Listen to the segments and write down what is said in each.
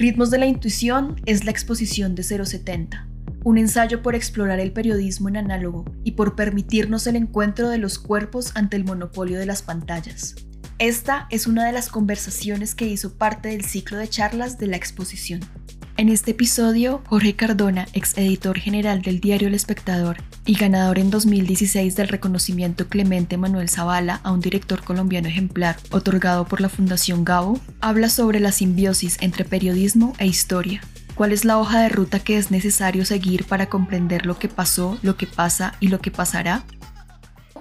Ritmos de la Intuición es la exposición de 070, un ensayo por explorar el periodismo en análogo y por permitirnos el encuentro de los cuerpos ante el monopolio de las pantallas. Esta es una de las conversaciones que hizo parte del ciclo de charlas de la exposición. En este episodio, Jorge Cardona, ex editor general del diario El Espectador y ganador en 2016 del reconocimiento Clemente Manuel Zavala a un director colombiano ejemplar otorgado por la Fundación Gabo, habla sobre la simbiosis entre periodismo e historia. ¿Cuál es la hoja de ruta que es necesario seguir para comprender lo que pasó, lo que pasa y lo que pasará?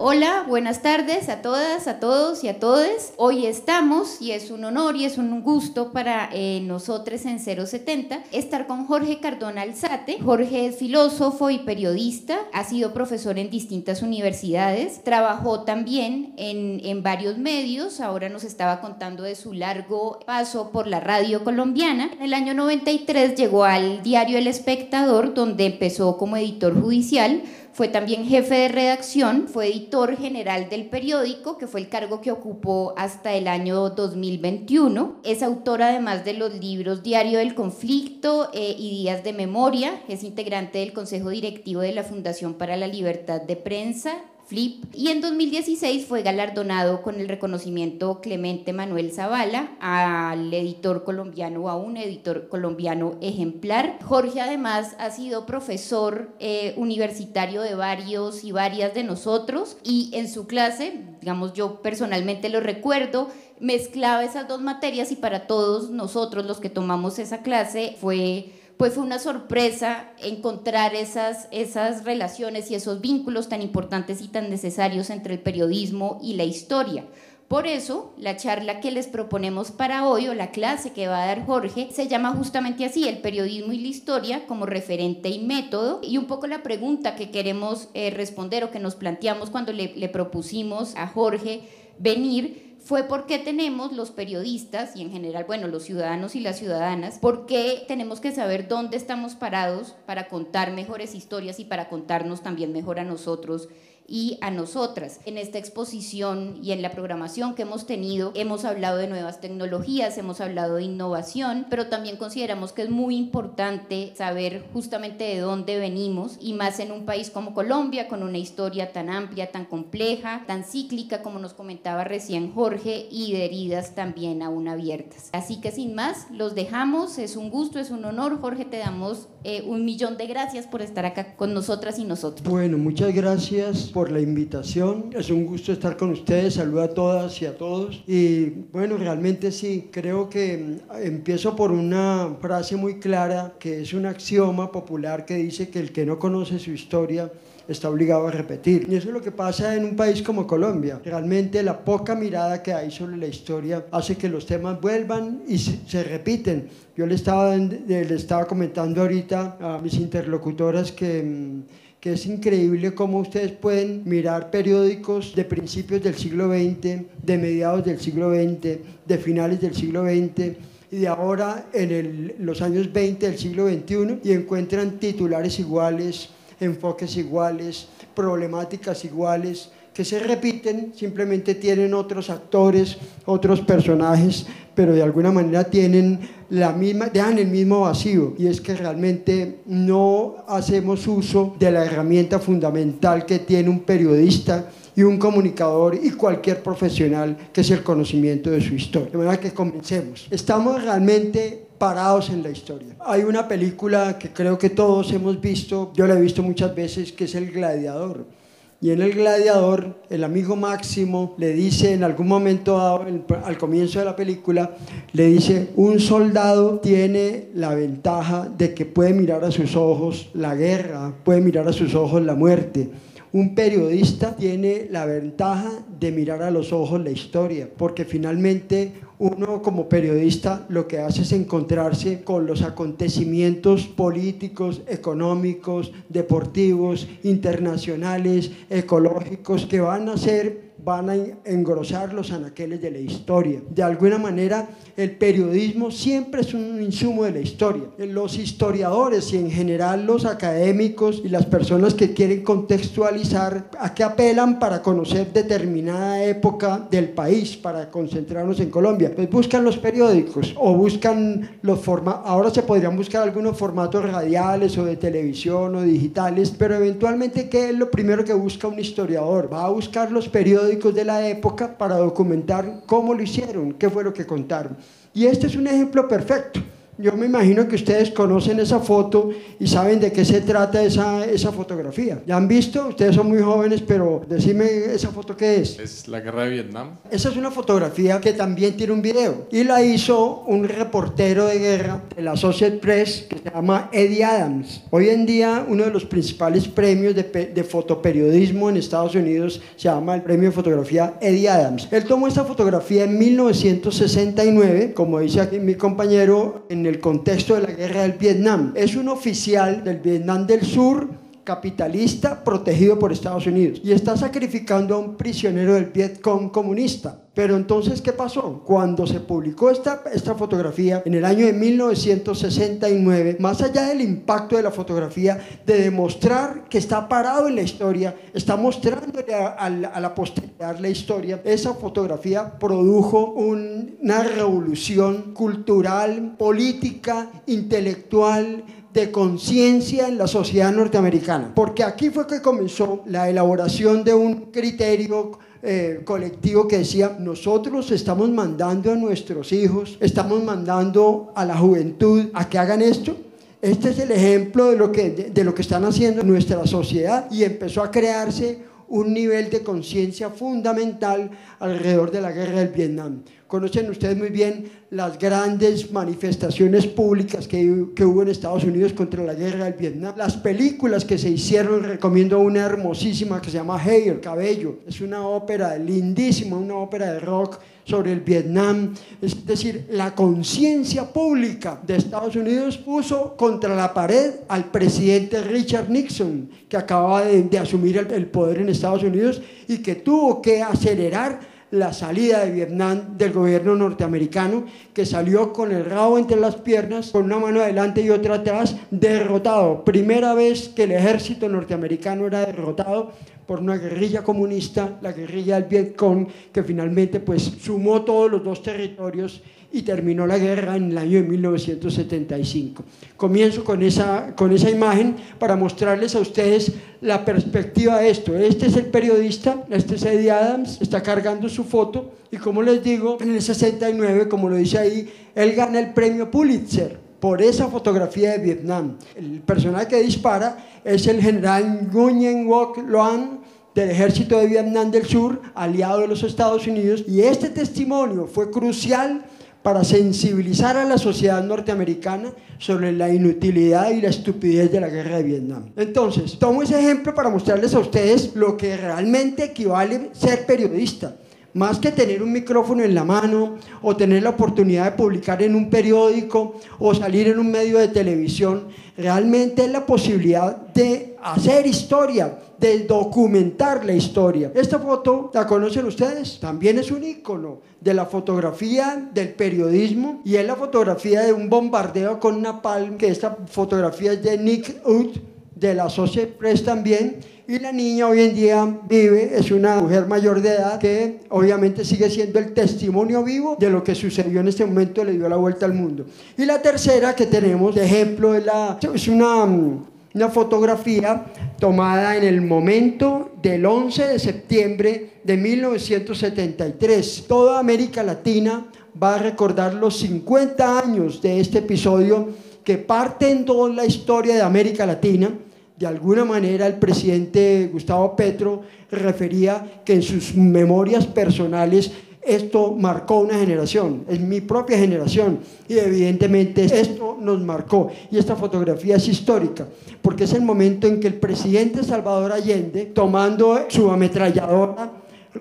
Hola, buenas tardes a todas, a todos y a todes. Hoy estamos y es un honor y es un gusto para eh, nosotros en 070 estar con Jorge Cardona Alzate. Jorge es filósofo y periodista, ha sido profesor en distintas universidades, trabajó también en, en varios medios, ahora nos estaba contando de su largo paso por la radio colombiana. En el año 93 llegó al diario El Espectador, donde empezó como editor judicial fue también jefe de redacción, fue editor general del periódico, que fue el cargo que ocupó hasta el año 2021. Es autor además de los libros Diario del Conflicto eh, y Días de Memoria. Es integrante del Consejo Directivo de la Fundación para la Libertad de Prensa Flip. Y en 2016 fue galardonado con el reconocimiento Clemente Manuel Zavala al editor colombiano a un editor colombiano ejemplar. Jorge además ha sido profesor eh, universitario de varios y varias de nosotros y en su clase, digamos yo personalmente lo recuerdo, mezclaba esas dos materias y para todos nosotros los que tomamos esa clase fue pues fue una sorpresa encontrar esas, esas relaciones y esos vínculos tan importantes y tan necesarios entre el periodismo y la historia. Por eso, la charla que les proponemos para hoy, o la clase que va a dar Jorge, se llama justamente así, el periodismo y la historia como referente y método. Y un poco la pregunta que queremos eh, responder o que nos planteamos cuando le, le propusimos a Jorge venir fue porque tenemos los periodistas y en general, bueno, los ciudadanos y las ciudadanas, porque tenemos que saber dónde estamos parados para contar mejores historias y para contarnos también mejor a nosotros y a nosotras. En esta exposición y en la programación que hemos tenido, hemos hablado de nuevas tecnologías, hemos hablado de innovación, pero también consideramos que es muy importante saber justamente de dónde venimos y más en un país como Colombia, con una historia tan amplia, tan compleja, tan cíclica como nos comentaba recién Jorge y de heridas también aún abiertas. Así que sin más, los dejamos, es un gusto, es un honor. Jorge, te damos eh, un millón de gracias por estar acá con nosotras y nosotros. Bueno, muchas gracias por la invitación. Es un gusto estar con ustedes. Saludo a todas y a todos. Y bueno, realmente sí, creo que mm, empiezo por una frase muy clara que es un axioma popular que dice que el que no conoce su historia está obligado a repetir. Y eso es lo que pasa en un país como Colombia. Realmente la poca mirada que hay sobre la historia hace que los temas vuelvan y se, repiten. Yo le estaba, le estaba comentando ahorita a mis interlocutoras que mm, que es increíble cómo ustedes pueden mirar periódicos de principios del siglo XX, de mediados del siglo XX, de finales del siglo XX y de ahora en los años 20 del siglo XXI y encuentran titulares iguales, enfoques iguales, problemáticas iguales, que se repiten, simplemente tienen otros actores, otros personajes, pero de alguna manera tienen la misma, dejan el mismo vacío y es que realmente no hacemos uso de la herramienta fundamental que tiene un periodista y un comunicador y cualquier profesional que es el conocimiento de su historia. De manera que comencemos. Estamos realmente parados en la historia. Hay una película que creo que todos hemos visto, yo la he visto muchas veces, que es El Gladiador y en el gladiador, el amigo Máximo le dice en algún momento al comienzo de la película, le dice, un soldado tiene la ventaja de que puede mirar a sus ojos la guerra, puede mirar a sus ojos la muerte. Un periodista tiene la ventaja de mirar a los ojos la historia, porque finalmente uno como periodista lo que hace es encontrarse con los acontecimientos políticos, económicos, deportivos, internacionales, ecológicos, que van a ser van a engrosar los anaqueles de la historia. De alguna manera, el periodismo siempre es un insumo de la historia. Los historiadores y en general los académicos y las personas que quieren contextualizar, ¿a qué apelan para conocer determinada época del país, para concentrarnos en Colombia? Pues buscan los periódicos o buscan los formatos, ahora se podrían buscar algunos formatos radiales o de televisión o digitales, pero eventualmente, ¿qué es lo primero que busca un historiador? Va a buscar los periódicos de la época para documentar cómo lo hicieron, qué fue lo que contaron. Y este es un ejemplo perfecto. Yo me imagino que ustedes conocen esa foto y saben de qué se trata esa, esa fotografía. ¿Ya han visto? Ustedes son muy jóvenes, pero decime esa foto qué es. Es la guerra de Vietnam. Esa es una fotografía que también tiene un video y la hizo un reportero de guerra de la Associated Press que se llama Eddie Adams. Hoy en día uno de los principales premios de, de fotoperiodismo en Estados Unidos se llama el premio de fotografía Eddie Adams. Él tomó esta fotografía en 1969, como dice aquí mi compañero, en el contexto de la guerra del Vietnam. Es un oficial del Vietnam del Sur capitalista protegido por Estados Unidos y está sacrificando a un prisionero del Vietcong comunista. Pero entonces, ¿qué pasó? Cuando se publicó esta, esta fotografía en el año de 1969, más allá del impacto de la fotografía, de demostrar que está parado en la historia, está mostrando a, a, a la posteridad la historia, esa fotografía produjo un, una revolución cultural, política, intelectual, de conciencia en la sociedad norteamericana. Porque aquí fue que comenzó la elaboración de un criterio eh, colectivo que decía, nosotros estamos mandando a nuestros hijos, estamos mandando a la juventud a que hagan esto. Este es el ejemplo de lo que, de, de lo que están haciendo en nuestra sociedad y empezó a crearse un nivel de conciencia fundamental alrededor de la guerra del Vietnam. Conocen ustedes muy bien las grandes manifestaciones públicas que, que, hubo en Estados Unidos contra la guerra del Vietnam. Las películas que se hicieron, recomiendo una hermosísima que se llama Hair, Cabello. Es una ópera lindísima, una ópera de rock sobre el Vietnam. Es decir, la conciencia pública de Estados Unidos puso contra la pared al presidente Richard Nixon, que acababa de, de asumir el, el poder en Estados Unidos y que tuvo que acelerar la salida de Vietnam del gobierno norteamericano, que salió con el rabo entre las piernas, con una mano adelante y otra atrás, derrotado. Primera vez que el ejército norteamericano era derrotado por una guerrilla comunista, la guerrilla del Vietcong, que finalmente pues sumó todos los dos territorios y terminó la guerra en el año de 1975. Comienzo con esa, con esa imagen para mostrarles a ustedes la perspectiva de esto. Este es el periodista, este es Eddie Adams, está cargando su foto y como les digo, en el 69, como lo dice ahí, él gana el premio Pulitzer por esa fotografía de Vietnam. El personaje que dispara es el general Nguyen Ngoc Loan, del ejército de Vietnam del Sur, aliado de los Estados Unidos, y este testimonio fue crucial para sensibilizar a la sociedad norteamericana sobre la inutilidad y la estupidez de la guerra de Vietnam. Entonces, tomo ese ejemplo para mostrarles a ustedes lo que realmente equivale ser periodista. Más que tener un micrófono en la mano o tener la oportunidad de publicar en un periódico o salir en un medio de televisión, realmente es la posibilidad de hacer historia, de documentar la historia. Esta foto, ¿la conocen ustedes? También es un icono de la fotografía del periodismo y es la fotografía de un bombardeo con una palma, que esta fotografía es de Nick Ut, de la Associated Press también, y la niña hoy en día vive, es una mujer mayor de edad que obviamente sigue siendo el testimonio vivo de lo que sucedió en este momento, le dio la vuelta al mundo. Y la tercera que tenemos de ejemplo es, la, es una, una fotografía tomada en el momento del 11 de septiembre de 1973. Toda América Latina va a recordar los 50 años de este episodio que parte en toda la historia de América Latina. De alguna manera el presidente Gustavo Petro refería que en sus memorias personales esto marcó una generación, es mi propia generación y evidentemente esto nos marcó. Y esta fotografía es histórica porque es el momento en que el presidente Salvador Allende tomando su ametralladora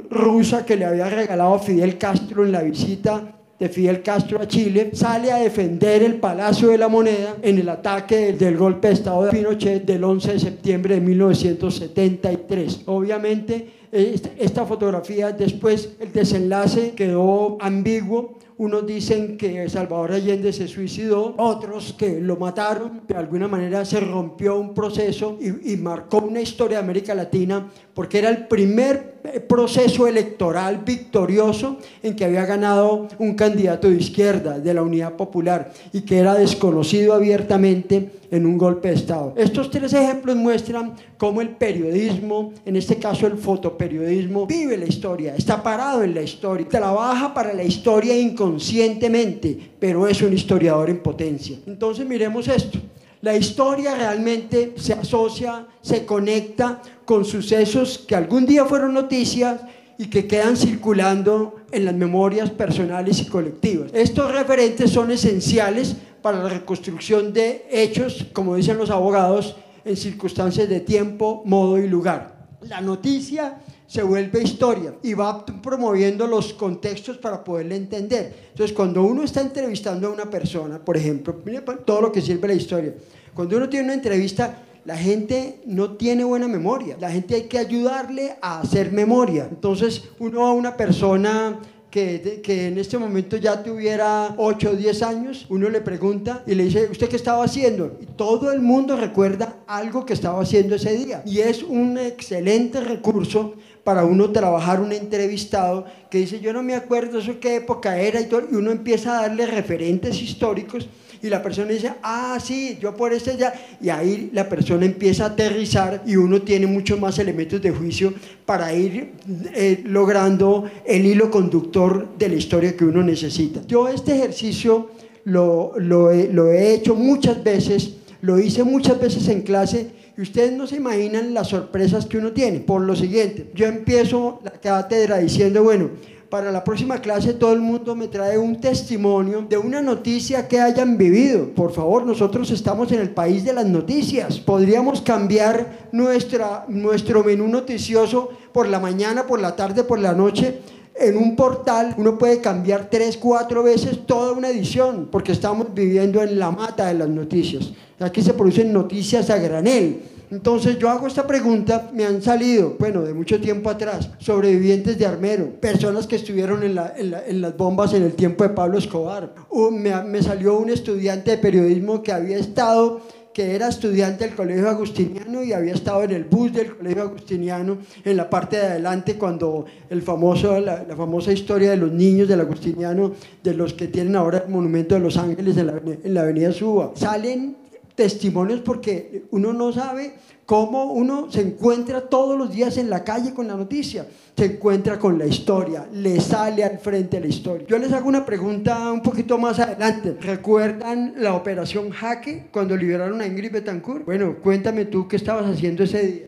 rusa que le había regalado Fidel Castro en la visita de Fidel Castro a Chile, sale a defender el Palacio de la Moneda en el ataque del golpe de Estado de Pinochet del 11 de septiembre de 1973. Obviamente esta fotografía, después el desenlace quedó ambiguo, unos dicen que Salvador Allende se suicidó, otros que lo mataron. De alguna manera se rompió un proceso y, marcó una historia de América Latina porque era el primer eh, proceso electoral victorioso en que había ganado un candidato de izquierda, de la Unidad Popular, y que era desconocido abiertamente en un golpe de Estado. Estos tres ejemplos muestran cómo el periodismo, en este caso el fotoperiodismo, vive la historia, está parado en la historia, trabaja para la historia inconscientemente, pero es un historiador en potencia. Entonces miremos esto. La historia realmente se asocia, se conecta con sucesos que algún día fueron noticias y que quedan circulando en las memorias personales y colectivas. Estos referentes son esenciales para la reconstrucción de hechos, como dicen los abogados, en circunstancias de tiempo, modo y lugar. La noticia se vuelve historia y va promoviendo los contextos para poderla entender. Entonces, cuando uno está entrevistando a una persona, por ejemplo, mire todo lo que sirve la historia. Cuando uno tiene una entrevista, la gente no tiene buena memoria. La gente hay que ayudarle a hacer memoria. Entonces, uno a una persona que, que, en este momento ya tuviera 8 o 10 años, uno le pregunta y le dice, ¿usted qué estaba haciendo? Y todo el mundo recuerda algo que estaba haciendo ese día. Y es un excelente recurso para uno trabajar un entrevistado que dice, yo no me acuerdo eso qué época era y, todo, y uno empieza a darle referentes históricos y la persona dice, ah, sí, yo por este ya, y ahí la persona empieza a aterrizar y uno tiene muchos más elementos de juicio para ir eh, logrando el hilo conductor de la historia que uno necesita. Yo este ejercicio lo, lo, lo he hecho muchas veces, lo hice muchas veces en clase y ustedes no se imaginan las sorpresas que uno tiene. Por lo siguiente, yo empiezo la cátedra diciendo, bueno, para la próxima clase todo el mundo me trae un testimonio de una noticia que hayan vivido. Por favor, nosotros estamos en el país de las noticias. Podríamos cambiar nuestra, nuestro menú noticioso por la mañana, por la tarde, por la noche. En un portal uno puede cambiar tres, cuatro veces toda una edición, porque estamos viviendo en la mata de las noticias. Aquí se producen noticias a granel entonces yo hago esta pregunta, me han salido, bueno, de mucho tiempo atrás, sobrevivientes de Armero, personas que estuvieron en, las bombas en el tiempo de Pablo Escobar. me, salió un estudiante de periodismo que había estado que era estudiante del Colegio Agustiniano y había estado en el bus del Colegio Agustiniano en la parte de adelante cuando el famoso, la, famosa historia de los niños del Agustiniano, de los que tienen ahora el Monumento de los Ángeles en la, en la Avenida Suba. Salen testimonios porque uno no sabe cómo uno se encuentra todos los días en la calle con la noticia, se encuentra con la historia, le sale al frente la historia. Yo les hago una pregunta un poquito más adelante. ¿Recuerdan la operación Jaque cuando liberaron a Ingrid Betancourt? Bueno, cuéntame tú qué estabas haciendo ese día.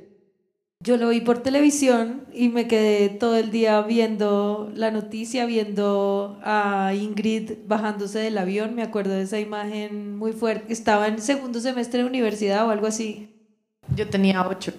Yo lo vi por televisión y me quedé todo el día viendo la noticia, viendo a Ingrid bajándose del avión. Me acuerdo de esa imagen muy fuerte. Estaba en segundo semestre de universidad o algo así. Yo tenía ocho.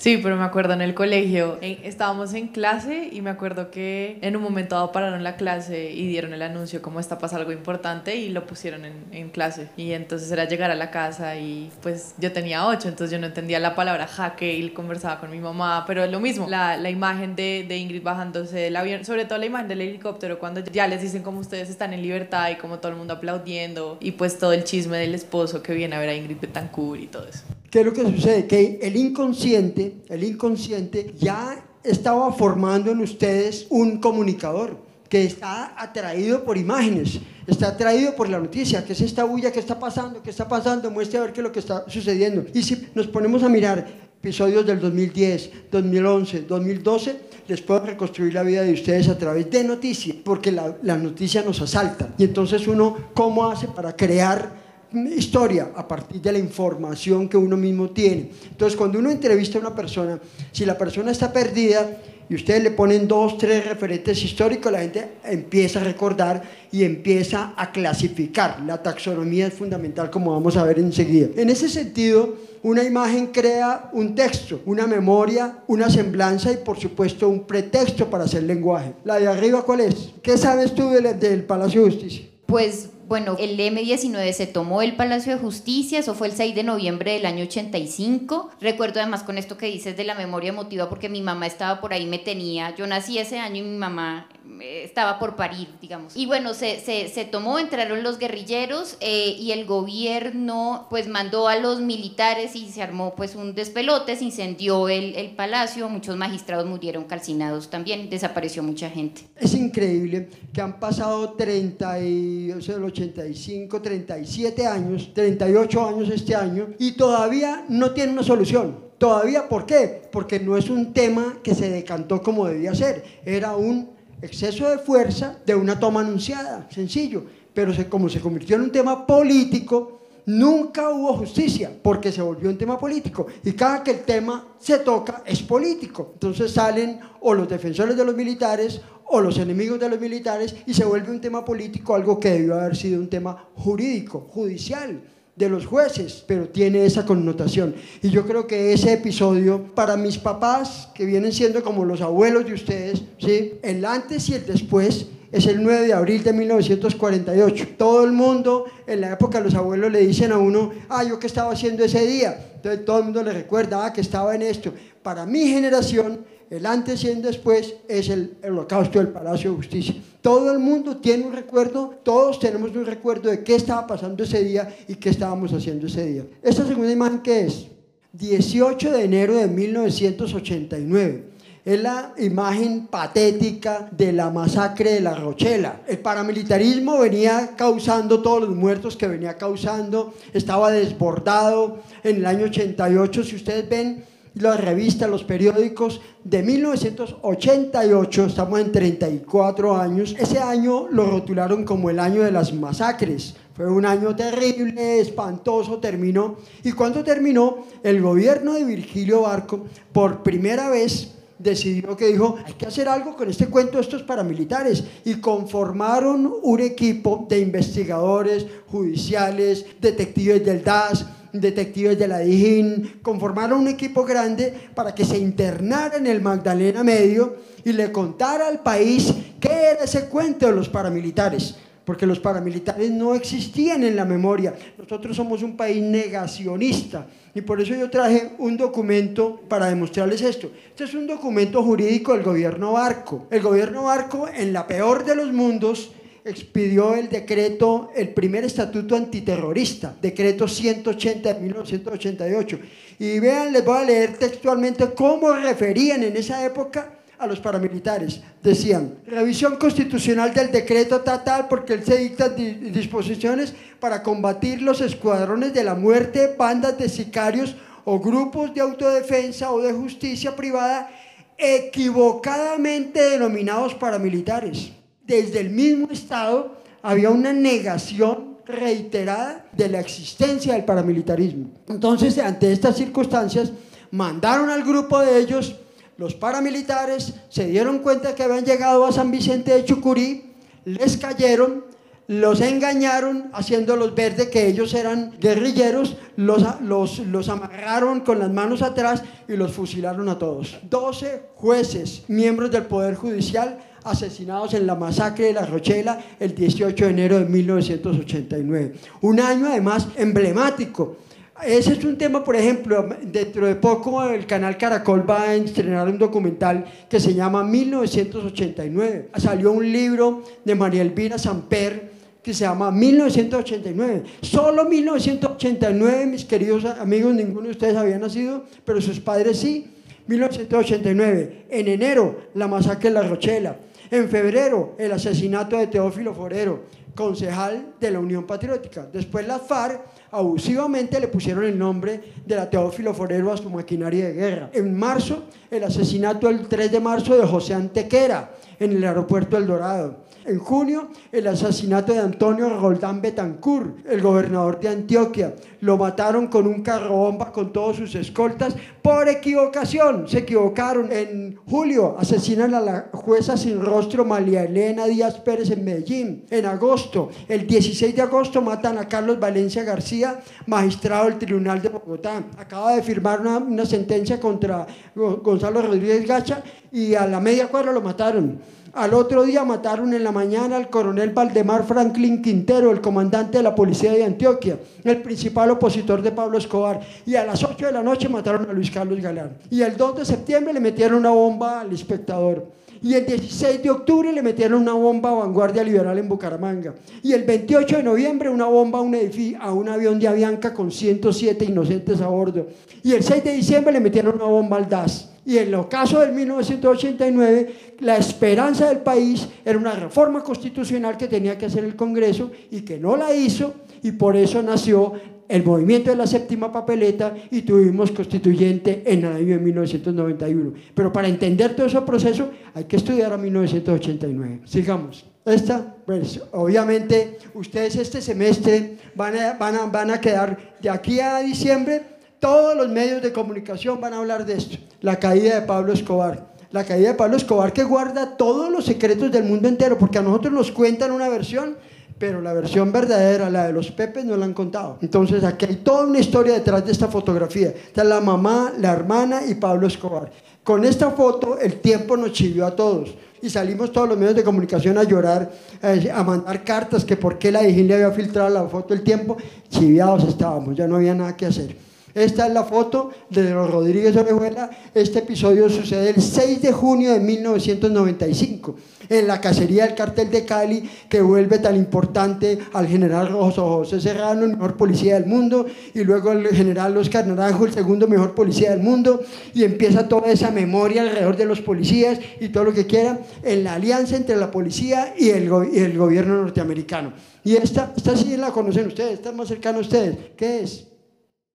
Sí, pero me acuerdo en el colegio, estábamos en clase y me acuerdo que en un momento dado pararon la clase y dieron el anuncio como está pasando algo importante y lo pusieron en, en, clase. Y entonces era llegar a la casa y pues yo tenía ocho, entonces yo no entendía la palabra jaque y conversaba con mi mamá, pero es lo mismo, la, la imagen de, de, Ingrid bajándose del avión, sobre todo la imagen del helicóptero cuando ya les dicen como ustedes están en libertad y como todo el mundo aplaudiendo y pues todo el chisme del esposo que viene a ver a Ingrid Betancourt y todo eso. ¿Qué es lo que sucede? Que el inconsciente, el inconsciente ya estaba formando en ustedes un comunicador que está atraído por imágenes, está atraído por la noticia, que es esta bulla, que está pasando, qué está pasando, muestre a ver qué es lo que está sucediendo. Y si nos ponemos a mirar episodios del 2010, 2011, 2012, les puedo reconstruir la vida de ustedes a través de noticias, porque la, la noticia nos asalta. Y entonces uno, ¿cómo hace para crear historia a partir de la información que uno mismo tiene. Entonces, cuando uno entrevista a una persona, si la persona está perdida y ustedes le ponen dos, tres referentes históricos, la gente empieza a recordar y empieza a clasificar. La taxonomía es fundamental, como vamos a ver enseguida. En ese sentido, una imagen crea un texto, una memoria, una semblanza y por supuesto un pretexto para hacer lenguaje. La de arriba, ¿cuál es? ¿Qué sabes tú del, Palacio de Justicia? Pues Bueno, el M19 se tomó el Palacio de Justicia, eso fue el 6 de noviembre del año 85. Recuerdo además con esto que dices de la memoria emotiva, porque mi mamá estaba por ahí, me tenía, yo nací ese año y mi mamá estaba por parir, digamos. Y bueno, se, se, se tomó, entraron los guerrilleros eh, y el gobierno pues mandó a los militares y se armó pues un despelote, se incendió el, el palacio, muchos magistrados murieron calcinados también, desapareció mucha gente. Es increíble que han pasado 30 y, o sea, el 85, 37 años, 38 años este año y todavía no tiene una solución. Todavía, ¿por qué? Porque no es un tema que se decantó como debía ser. Era un exceso de fuerza de una toma anunciada, sencillo. Pero como se convirtió en un tema político, nunca hubo justicia, porque se volvió un tema político. Y cada que el tema se toca es político. Entonces salen o los defensores de los militares o los enemigos de los militares y se vuelve un tema político, algo que debió haber sido un tema jurídico, judicial de los jueces, pero tiene esa connotación. Y yo creo que ese episodio, para mis papás, que vienen siendo como los abuelos de ustedes, ¿sí? el antes y el después, es el 9 de abril de 1948. Todo el mundo, en la época los abuelos le dicen a uno, ah, yo qué estaba haciendo ese día. Entonces todo el mundo le recuerda, ah, que estaba en esto. Para mi generación, el antes y el después es el holocausto del Palacio de Justicia. Todo el mundo tiene un recuerdo, todos tenemos un recuerdo de qué estaba pasando ese día y qué estábamos haciendo ese día. Esta segunda imagen, ¿qué es? 18 de enero de 1989. Es la imagen patética de la masacre de la Rochela. El paramilitarismo venía causando todos los muertos que venía causando, estaba desbordado. En el año 88, si ustedes ven, las revistas, los periódicos de 1988, estamos en 34 años, ese año lo rotularon como el año de las masacres. Fue un año terrible, espantoso, terminó. Y cuando terminó, el gobierno de Virgilio Barco, por primera vez, decidió que dijo, hay que hacer algo con este cuento de estos paramilitares. Y conformaron un equipo de investigadores judiciales, detectives del DAS, detectives de la Dijín, conformaron un equipo grande para que se internara en el Magdalena Medio y le contara al país qué era ese cuento de los paramilitares porque los paramilitares no existían en la memoria. Nosotros somos un país negacionista y por eso yo traje un documento para demostrarles esto. Este es un documento jurídico del gobierno Barco. El gobierno Barco, en la peor de los mundos, expidió el decreto, el primer estatuto antiterrorista, decreto 180 de 1988. Y vean, les voy a leer textualmente cómo referían en esa época a los paramilitares. Decían, revisión constitucional del decreto tal, porque él se dicta disposiciones para combatir los escuadrones de la muerte, bandas de sicarios o grupos de autodefensa o de justicia privada equivocadamente denominados paramilitares desde el mismo Estado había una negación reiterada de la existencia del paramilitarismo. Entonces, ante estas circunstancias, mandaron al grupo de ellos, los paramilitares, se dieron cuenta que habían llegado a San Vicente de Chucurí, les cayeron, los engañaron haciéndolos ver de que ellos eran guerrilleros, los, los, los amarraron con las manos atrás y los fusilaron a todos. 12 jueces, miembros del Poder Judicial, asesinados en la masacre de La Rochela el 18 de enero de 1989. Un año además emblemático. Ese es un tema, por ejemplo, dentro de poco el canal Caracol va a estrenar un documental que se llama 1989. Salió un libro de María Elvira Samper que se llama 1989. Solo 1989, mis queridos amigos, ninguno de ustedes había nacido, pero sus padres sí. 1989. En enero, la masacre de La Rochela. En febrero, el asesinato de Teófilo Forero, concejal de la Unión Patriótica. Después las FARC abusivamente le pusieron el nombre de la Teófilo Forero a su maquinaria de guerra. En marzo, el asesinato el 3 de marzo de José Antequera en el aeropuerto El Dorado. En junio, el asesinato de Antonio Roldán Betancourt, el gobernador de Antioquia. Lo mataron con un carro bomba con todos sus escoltas por equivocación. Se equivocaron. En julio asesinan a la jueza sin rostro María Elena Díaz Pérez en Medellín. En agosto, el 16 de agosto, matan a Carlos Valencia García, magistrado del Tribunal de Bogotá. Acaba de firmar una, una sentencia contra Gonzalo Rodríguez Gacha y a la media cuadra lo mataron. Al otro día mataron en la mañana al coronel Valdemar Franklin Quintero, el comandante de la policía de Antioquia, el principal opositor de Pablo Escobar. Y a las 8 de la noche mataron a Luis Carlos Galán. Y el 2 de septiembre le metieron una bomba al espectador. Y el 16 de octubre le metieron una bomba a Vanguardia Liberal en Bucaramanga. Y el 28 de noviembre una bomba a un, a un avión de Avianca con 107 inocentes a bordo. Y el 6 de diciembre le metieron una bomba al DAS. Y en el caso del 1989, la esperanza del país era una reforma constitucional que tenía que hacer el Congreso y que no la hizo y por eso nació el movimiento de la séptima papeleta y tuvimos constituyente en el año de 1991. Pero para entender todo ese proceso hay que estudiar a 1989. Sigamos. Esta, pues obviamente ustedes este semestre van a, van a, van a quedar de aquí a diciembre, todos los medios de comunicación van a hablar de esto, la caída de Pablo Escobar. La caída de Pablo Escobar que guarda todos los secretos del mundo entero, porque a nosotros nos cuentan una versión pero la versión verdadera, la de los Pepes, no la han contado. Entonces aquí hay toda una historia detrás de esta fotografía. Está la mamá, la hermana y Pablo Escobar. Con esta foto el tiempo nos chivió a todos y salimos todos los medios de comunicación a llorar, a mandar cartas que por qué la le había filtrado la foto el tiempo. Chiviados estábamos, ya no había nada que hacer. Esta es la foto de los Rodríguez Orejuela. Este episodio sucede el 6 de junio de 1995, en la cacería del cartel de Cali, que vuelve tan importante al general José Serrano, el mejor policía del mundo, y luego el general Oscar Naranjo, el segundo mejor policía del mundo, y empieza toda esa memoria alrededor de los policías y todo lo que quieran, en la alianza entre la policía y el, y el gobierno norteamericano. Y esta, esta sí la conocen ustedes, está más cercana a ustedes. ¿Qué es?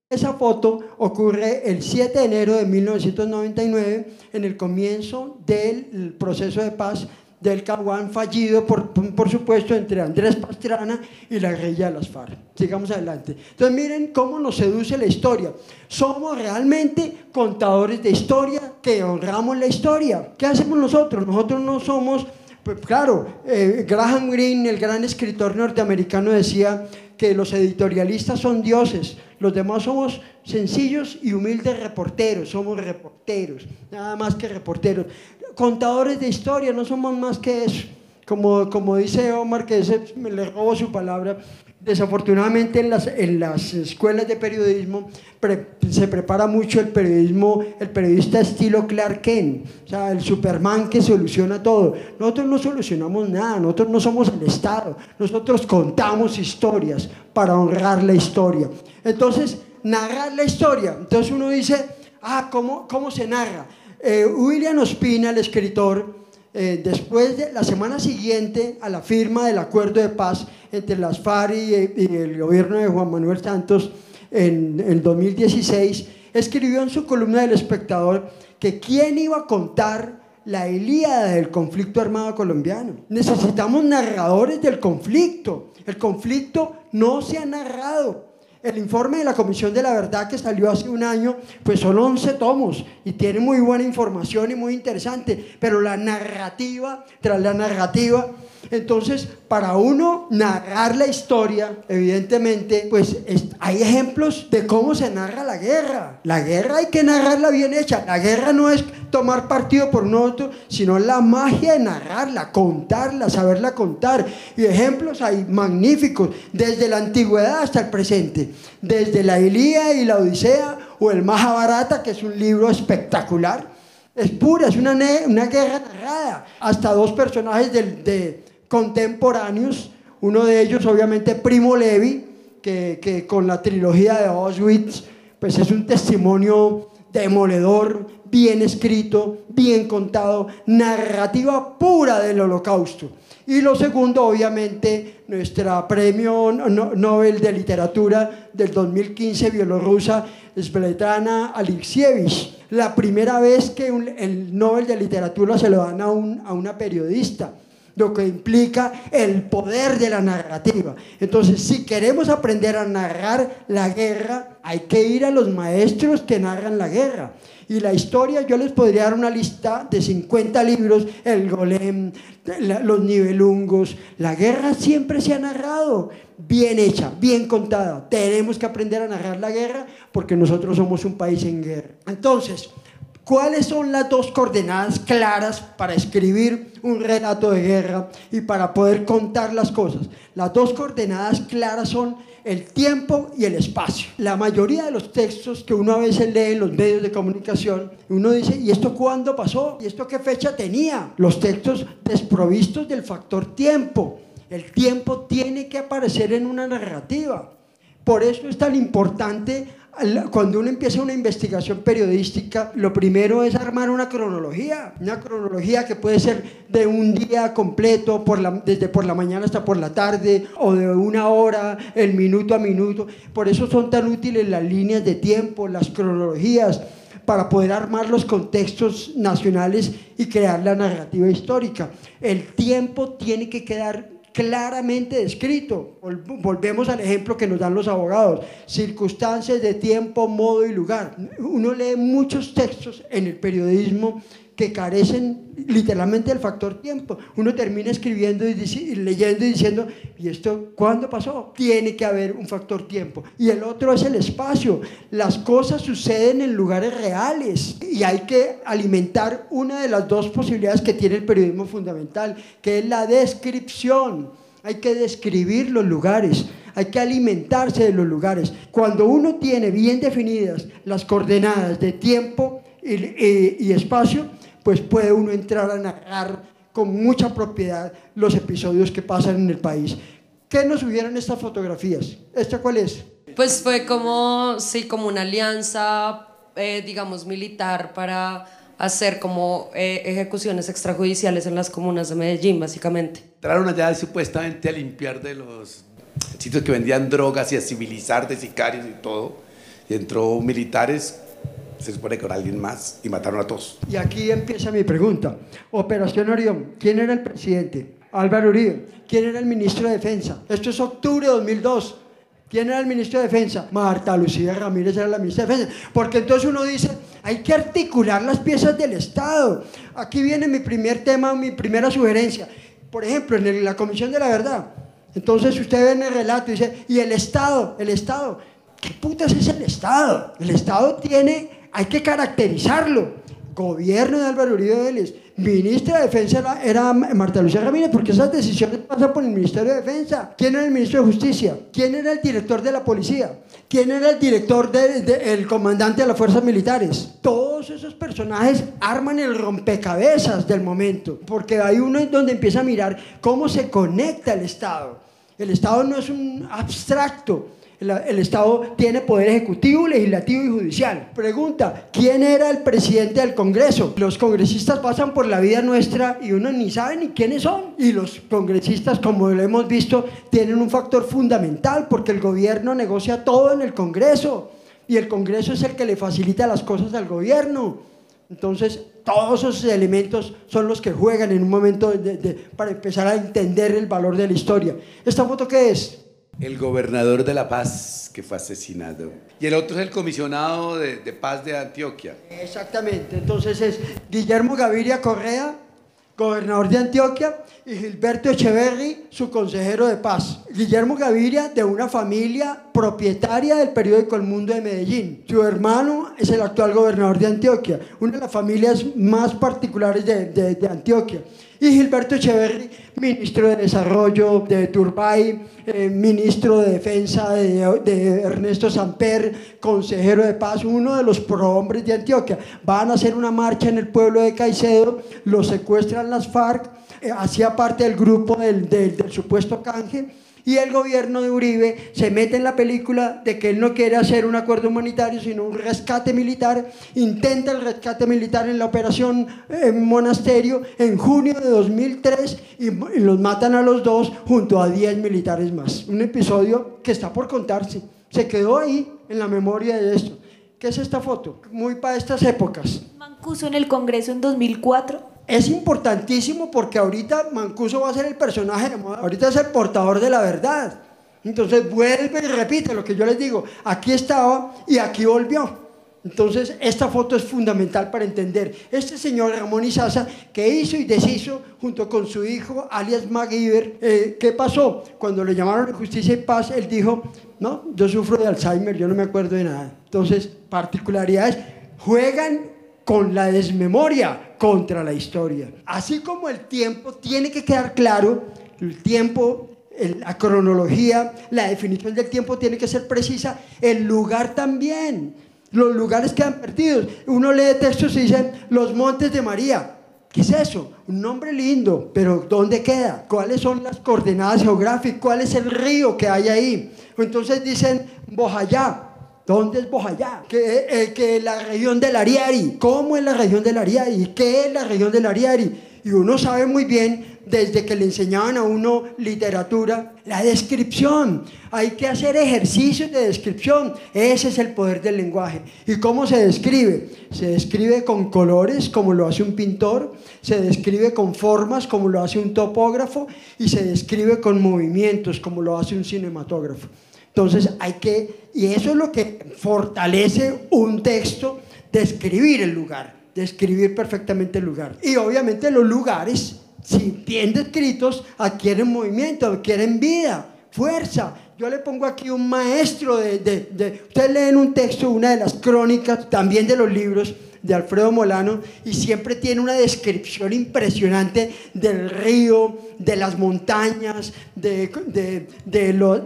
Esa foto ocurre el 7 de enero de 1999 en el comienzo del proceso de paz del Caguán fallido, por, por, supuesto, entre Andrés Pastrana y la guerrilla de las FARC. Sigamos adelante. Entonces miren cómo nos seduce la historia. Somos realmente contadores de historia que honramos la historia. ¿Qué hacemos nosotros? Nosotros no somos... Pues, claro, eh, Graham Greene, el gran escritor norteamericano, decía que los editorialistas son dioses, los demás somos sencillos y humildes reporteros, somos reporteros, nada más que reporteros. Contadores de historia, no somos más que eso. Como, como dice Omar, que ese, me le robo su palabra, desafortunadamente en las, en las escuelas de periodismo se prepara mucho el periodismo, el periodista estilo Clark Kent, o sea, el Superman que soluciona todo. Nosotros no solucionamos nada, nosotros no somos el Estado, nosotros contamos historias para honrar la historia. Entonces, narrar la historia, entonces uno dice, ah, ¿cómo, cómo se narra? Eh, William Ospina, el escritor, eh, después de la semana siguiente a la firma del acuerdo de paz entre las FARC y, el gobierno de Juan Manuel Santos en, en 2016, escribió en su columna del espectador que quién iba a contar la Ilíada del conflicto armado colombiano. Necesitamos narradores del conflicto. El conflicto no se ha narrado. El informe de la Comisión de la Verdad que salió hace un año, pues son 11 tomos y tiene muy buena información y muy interesante, pero la narrativa, tras la narrativa, entonces, para uno narrar la historia, evidentemente, pues hay ejemplos de cómo se narra la guerra. La guerra hay que narrarla bien hecha. La guerra no es tomar partido por un otro, sino la magia de narrarla, contarla, saberla contar. Y ejemplos hay magníficos, desde la antigüedad hasta el presente. Desde la Ilíada y la Odisea o el Mahabharata, que es un libro espectacular. Es pura, es una, una guerra narrada. Hasta dos personajes del, de, contemporáneos, uno de ellos obviamente Primo Levi, que, que, con la trilogía de Auschwitz, pues es un testimonio demoledor, bien escrito, bien contado, narrativa pura del holocausto. Y lo segundo, obviamente, nuestra premio Nobel de Literatura del 2015 bielorrusa, Svetlana Alexievich. La primera vez que el Nobel de Literatura se lo dan a, un, a una periodista lo que implica el poder de la narrativa. Entonces, si queremos aprender a narrar la guerra, hay que ir a los maestros que narran la guerra. Y la historia, yo les podría dar una lista de 50 libros, el golem, los nivelungos. La guerra siempre se ha narrado, bien hecha, bien contada. Tenemos que aprender a narrar la guerra porque nosotros somos un país en guerra. Entonces, ¿Cuáles son las dos coordenadas claras para escribir un relato de guerra y para poder contar las cosas? Las dos coordenadas claras son el tiempo y el espacio. La mayoría de los textos que uno a veces lee en los medios de comunicación, uno dice, ¿y esto cuándo pasó? ¿Y esto qué fecha tenía? Los textos desprovistos del factor tiempo. El tiempo tiene que aparecer en una narrativa. Por eso es tan importante cuando uno empieza una investigación periodística, lo primero es armar una cronología, una cronología que puede ser de un día completo, desde por la mañana hasta por la tarde, o de una hora, el minuto a minuto. Por eso son tan útiles las líneas de tiempo, las cronologías, para poder armar los contextos nacionales y crear la narrativa histórica. El tiempo tiene que quedar claramente descrito. Volvemos al ejemplo que nos dan los abogados. Circunstancias de tiempo, modo y lugar. Uno lee muchos textos en el periodismo que carecen literalmente del factor tiempo. Uno termina escribiendo y, leyendo y diciendo, ¿y esto cuándo pasó? Tiene que haber un factor tiempo. Y el otro es el espacio. Las cosas suceden en lugares reales y hay que alimentar una de las dos posibilidades que tiene el periodismo fundamental, que es la descripción. Hay que describir los lugares, hay que alimentarse de los lugares. Cuando uno tiene bien definidas las coordenadas de tiempo y espacio, pues puede uno entrar a narrar con mucha propiedad los episodios que pasan en el país. ¿Qué nos subieron estas fotografías? ¿Esta cuál es? Pues fue como, sí, como una alianza, eh, digamos, militar para hacer como eh, ejecuciones extrajudiciales en las comunas de Medellín, básicamente. Entraron allá supuestamente a limpiar de los sitios que vendían drogas y a civilizar de sicarios y todo. Y entró militares se supone que con alguien más y mataron a todos. Y aquí empieza mi pregunta. Operación Orión, ¿quién era el presidente? Álvaro Uribe. ¿Quién era el ministro de Defensa? Esto es octubre de 2002. ¿Quién era el ministro de Defensa? Marta Lucía Ramírez era la ministra de Defensa. Porque entonces uno dice, hay que articular las piezas del Estado. Aquí viene mi primer tema, mi primera sugerencia. Por ejemplo, en la Comisión de la Verdad. Entonces usted ve en el relato y dice, ¿y el Estado? El Estado. ¿Qué putas es el Estado? El Estado tiene hay que caracterizarlo. Gobierno de Álvaro Uribe Vélez, ministra de Defensa era, Marta Lucía Ramírez, porque esas decisiones pasan por el Ministerio de Defensa. ¿Quién era el ministro de Justicia? ¿Quién era el director de la policía? ¿Quién era el director del comandante de las fuerzas militares? Todos esos personajes arman el rompecabezas del momento, porque hay uno donde empieza a mirar cómo se conecta el Estado. El Estado no es un abstracto, el, Estado tiene poder ejecutivo, legislativo y judicial. Pregunta, ¿quién era el presidente del Congreso? Los congresistas pasan por la vida nuestra y uno ni sabe ni quiénes son. Y los congresistas, como lo hemos visto, tienen un factor fundamental porque el gobierno negocia todo en el Congreso. Y el Congreso es el que le facilita las cosas al gobierno. Entonces, todos esos elementos son los que juegan en un momento para empezar a entender el valor de la historia. ¿Esta foto qué es? El gobernador de La Paz que fue asesinado. Y el otro es el comisionado de, paz de Antioquia. Exactamente, entonces es Guillermo Gaviria Correa, gobernador de Antioquia, y Gilberto Echeverry, su consejero de paz. Guillermo Gaviria, de una familia propietaria del periódico El Mundo de Medellín. Su hermano es el actual gobernador de Antioquia, una de las familias más particulares de, de Antioquia y Gilberto Echeverri, ministro de Desarrollo de Turbay, eh, ministro de Defensa de, Ernesto Samper, consejero de paz, uno de los prohombres de Antioquia. Van a hacer una marcha en el pueblo de Caicedo, lo secuestran las FARC, eh, hacía parte del grupo del, del supuesto canje y el gobierno de Uribe se mete en la película de que él no quiere hacer un acuerdo humanitario, sino un rescate militar. Intenta el rescate militar en la operación en eh, Monasterio en junio de 2003 y, los matan a los dos junto a 10 militares más. Un episodio que está por contarse. Se quedó ahí en la memoria de esto. ¿Qué es esta foto? Muy para estas épocas. Mancuso en el Congreso en 2004 es importantísimo porque ahorita Mancuso va a ser el personaje ahorita es el portador de la verdad. Entonces vuelve y repite lo que yo les digo, aquí estaba y aquí volvió. Entonces esta foto es fundamental para entender. Este señor Ramón Izaza que hizo y deshizo junto con su hijo alias MacGyver, eh, ¿qué pasó? Cuando le llamaron a Justicia y Paz, él dijo, no, yo sufro de Alzheimer, yo no me acuerdo de nada. Entonces, particularidades, juegan con la desmemoria contra la historia. Así como el tiempo tiene que quedar claro, el tiempo, la cronología, la definición del tiempo tiene que ser precisa, el lugar también. Los lugares quedan perdidos. Uno lee textos y dice los montes de María. ¿Qué es eso? Un nombre lindo, pero ¿dónde queda? ¿Cuáles son las coordenadas geográficas? ¿Cuál es el río que hay ahí? Entonces dicen Bojayá. ¿Dónde es Bojayá? ¿Qué, eh, que la región del Ariari. ¿Cómo es la región del Ariari? ¿Qué es la región del Ariari? Y uno sabe muy bien, desde que le enseñaban a uno literatura, la descripción. Hay que hacer ejercicios de descripción. Ese es el poder del lenguaje. ¿Y cómo se describe? Se describe con colores, como lo hace un pintor, se describe con formas, como lo hace un topógrafo, y se describe con movimientos, como lo hace un cinematógrafo. Entonces hay que, y eso es lo que fortalece un texto, describir el lugar, describir perfectamente el lugar. Y obviamente los lugares, si bien descritos, adquieren movimiento, adquieren vida, fuerza. Yo le pongo aquí un maestro de, de, de ustedes leen un texto, una de las crónicas, también de los libros, de Alfredo Molano y siempre tiene una descripción impresionante del río, de las montañas, de, de,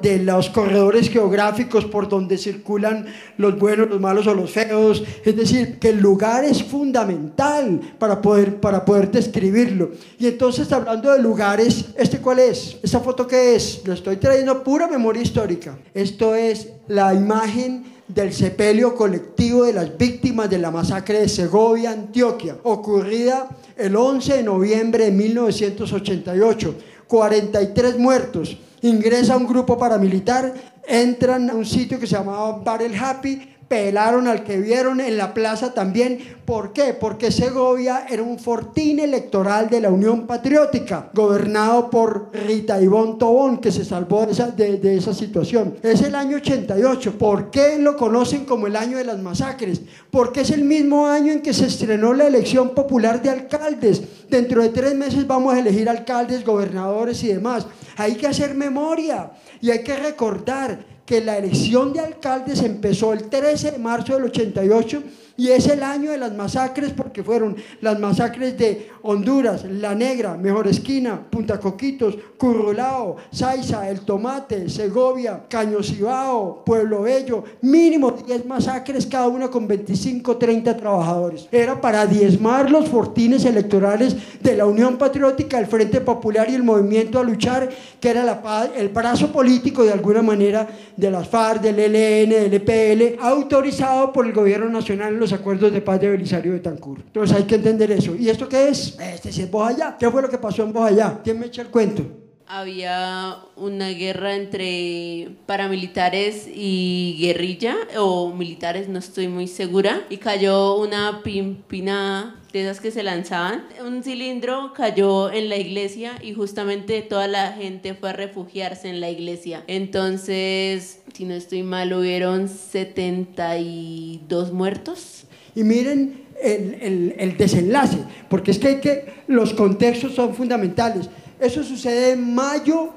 de, los corredores geográficos por donde circulan los buenos, los malos o los feos. Es decir, que el lugar es fundamental para poder, para poder describirlo. Y entonces, hablando de lugares, ¿este cuál es? ¿Esta foto qué es? Lo estoy trayendo pura memoria histórica. Esto es la imagen del sepelio colectivo de las víctimas de la masacre de Segovia, Antioquia, ocurrida el 11 de noviembre de 1988. 43 muertos. Ingresa un grupo paramilitar, entran a un sitio que se llamaba Barrel Happy, pelaron al que vieron en la plaza también. ¿Por qué? Porque Segovia era un fortín electoral de la Unión Patriótica, gobernado por Rita Ivón Tobón, que se salvó de esa, de, esa situación. Es el año 88. ¿Por qué lo conocen como el año de las masacres? Porque es el mismo año en que se estrenó la elección popular de alcaldes. Dentro de tres meses vamos a elegir alcaldes, gobernadores y demás. Hay que hacer memoria y hay que recordar que la elección de alcaldes empezó el 13 de marzo del 88 y es el año de las masacres porque fueron las masacres de Honduras, La Negra, Mejor Esquina, Punta Coquitos, Currulao, Saiza, El Tomate, Segovia, Cañocibao, Pueblo Bello, mínimo 10 masacres, cada una con 25, 30 trabajadores. Era para diezmar los fortines electorales de la Unión Patriótica, el Frente Popular y el Movimiento a Luchar, que era la, el brazo político de alguna manera de las FARC, del ELN, del EPL, autorizado por el gobierno nacional en los acuerdos de paz de Belisario de Tancur. Entonces hay que entender eso. ¿Y esto qué es? Este es Bojayá. ¿Qué fue lo que pasó en Bojayá? ¿Quién me echa el cuento? Había una guerra entre paramilitares y guerrilla, o militares, no estoy muy segura, y cayó una pimpina de esas que se lanzaban. Un cilindro cayó en la iglesia y justamente toda la gente fue a refugiarse en la iglesia. Entonces, si no estoy mal, hubieron 72 muertos. Y miren el, el, desenlace, porque es que, hay que los contextos son fundamentales. Eso sucede en mayo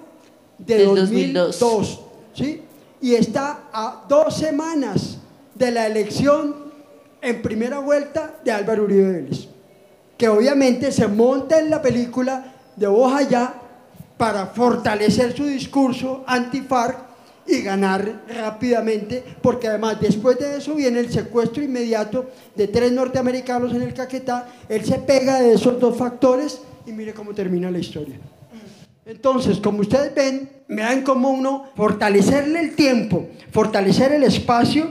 de 2002, ¿sí? y está a dos semanas de la elección en primera vuelta de Álvaro Uribe Vélez, que obviamente se monta en la película de Bojayá para fortalecer su discurso anti-FARC y ganar rápidamente, porque además después de eso viene el secuestro inmediato de tres norteamericanos en el Caquetá, él se pega de esos dos factores y mire cómo termina la historia. Entonces, como ustedes ven, me dan como uno fortalecerle el tiempo, fortalecer el espacio,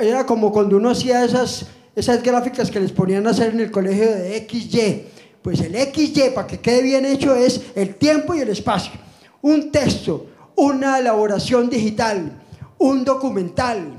era como cuando uno hacía esas, esas gráficas que les ponían a hacer en el colegio de XY. Pues el XY, para que quede bien hecho, es el tiempo y el espacio. Un texto, una elaboración digital, un documental,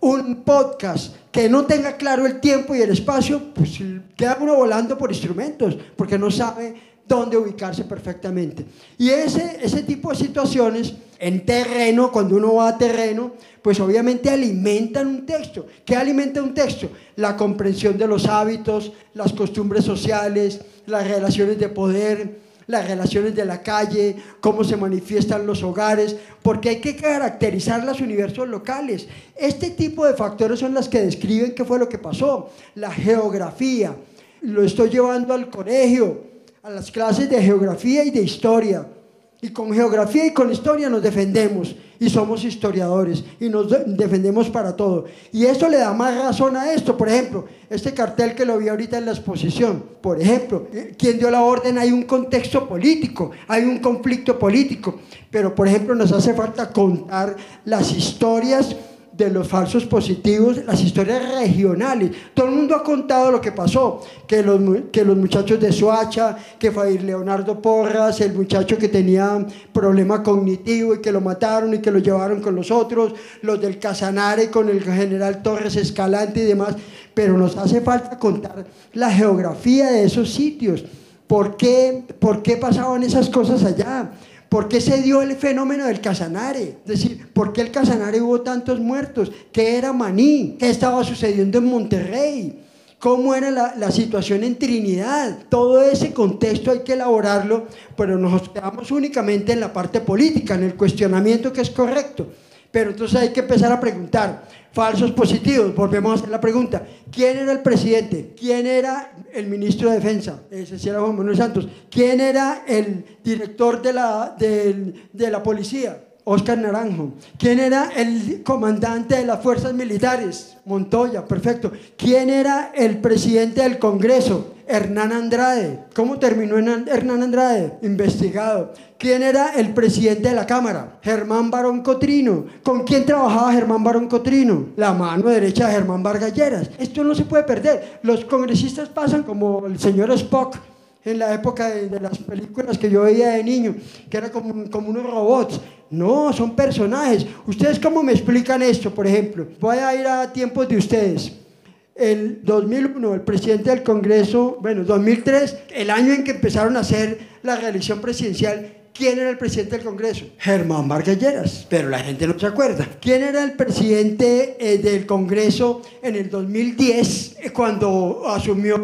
un podcast que no tenga claro el tiempo y el espacio, pues queda uno volando por instrumentos, porque no sabe dónde ubicarse perfectamente. Y ese, ese tipo de situaciones en terreno, cuando uno va a terreno, pues obviamente alimentan un texto. ¿Qué alimenta un texto? La comprensión de los hábitos, las costumbres sociales, las relaciones de poder, las relaciones de la calle, cómo se manifiestan los hogares, porque hay que caracterizar los universos locales. Este tipo de factores son los que describen qué fue lo que pasó. La geografía, lo estoy llevando al colegio, a las clases de geografía y de historia. Y con geografía y con historia nos defendemos y somos historiadores y nos defendemos para todo. Y eso le da más razón a esto. Por ejemplo, este cartel que lo vi ahorita en la exposición. Por ejemplo, eh, ¿quién dio la orden? Hay un contexto político, hay un conflicto político. Pero, por ejemplo, nos hace falta contar las historias de los falsos positivos, las historias regionales. Todo el mundo ha contado lo que pasó, que los, que los muchachos de Soacha, que fue Leonardo Porras, el muchacho que tenía problema cognitivo y que lo mataron y que lo llevaron con los otros, los del Casanare con el general Torres Escalante y demás, pero nos hace falta contar la geografía de esos sitios. ¿Por qué, por qué pasaban esas cosas allá? ¿Por qué se dio el fenómeno del Casanare? Es decir, ¿por qué el Casanare hubo tantos muertos? ¿Qué era Maní? ¿Qué estaba sucediendo en Monterrey? ¿Cómo era la, situación en Trinidad? Todo ese contexto hay que elaborarlo, pero nos quedamos únicamente en la parte política, en el cuestionamiento que es correcto. Pero entonces hay que empezar a preguntar, falsos positivos, volvemos a hacer la pregunta, ¿quién era el presidente? ¿Quién era el ministro de Defensa? Ese era Juan Manuel Santos. ¿Quién era el director de la, de la policía? Oscar Naranjo. ¿Quién era el comandante de las fuerzas militares? Montoya, perfecto. ¿Quién era el presidente del Congreso? Hernán Andrade. ¿Cómo terminó Hernán Andrade? Investigado. ¿Quién era el presidente de la Cámara? Germán Barón Cotrino. ¿Con quién trabajaba Germán Barón Cotrino? La mano derecha de Germán Vargalleras. Esto no se puede perder. Los congresistas pasan como el señor Spock en la época de, las películas que yo veía de niño, que eran como, como unos robots. No, son personajes. ¿Ustedes cómo me explican esto, por ejemplo? Voy a ir a tiempos de ustedes. El 2001, el presidente del Congreso, bueno, 2003, el año en que empezaron a hacer la reelección presidencial, ¿Quién era el presidente del Congreso? Germán Vargas Lleras, pero la gente no se acuerda. ¿Quién era el presidente eh, del Congreso en el 2010 eh, cuando asumió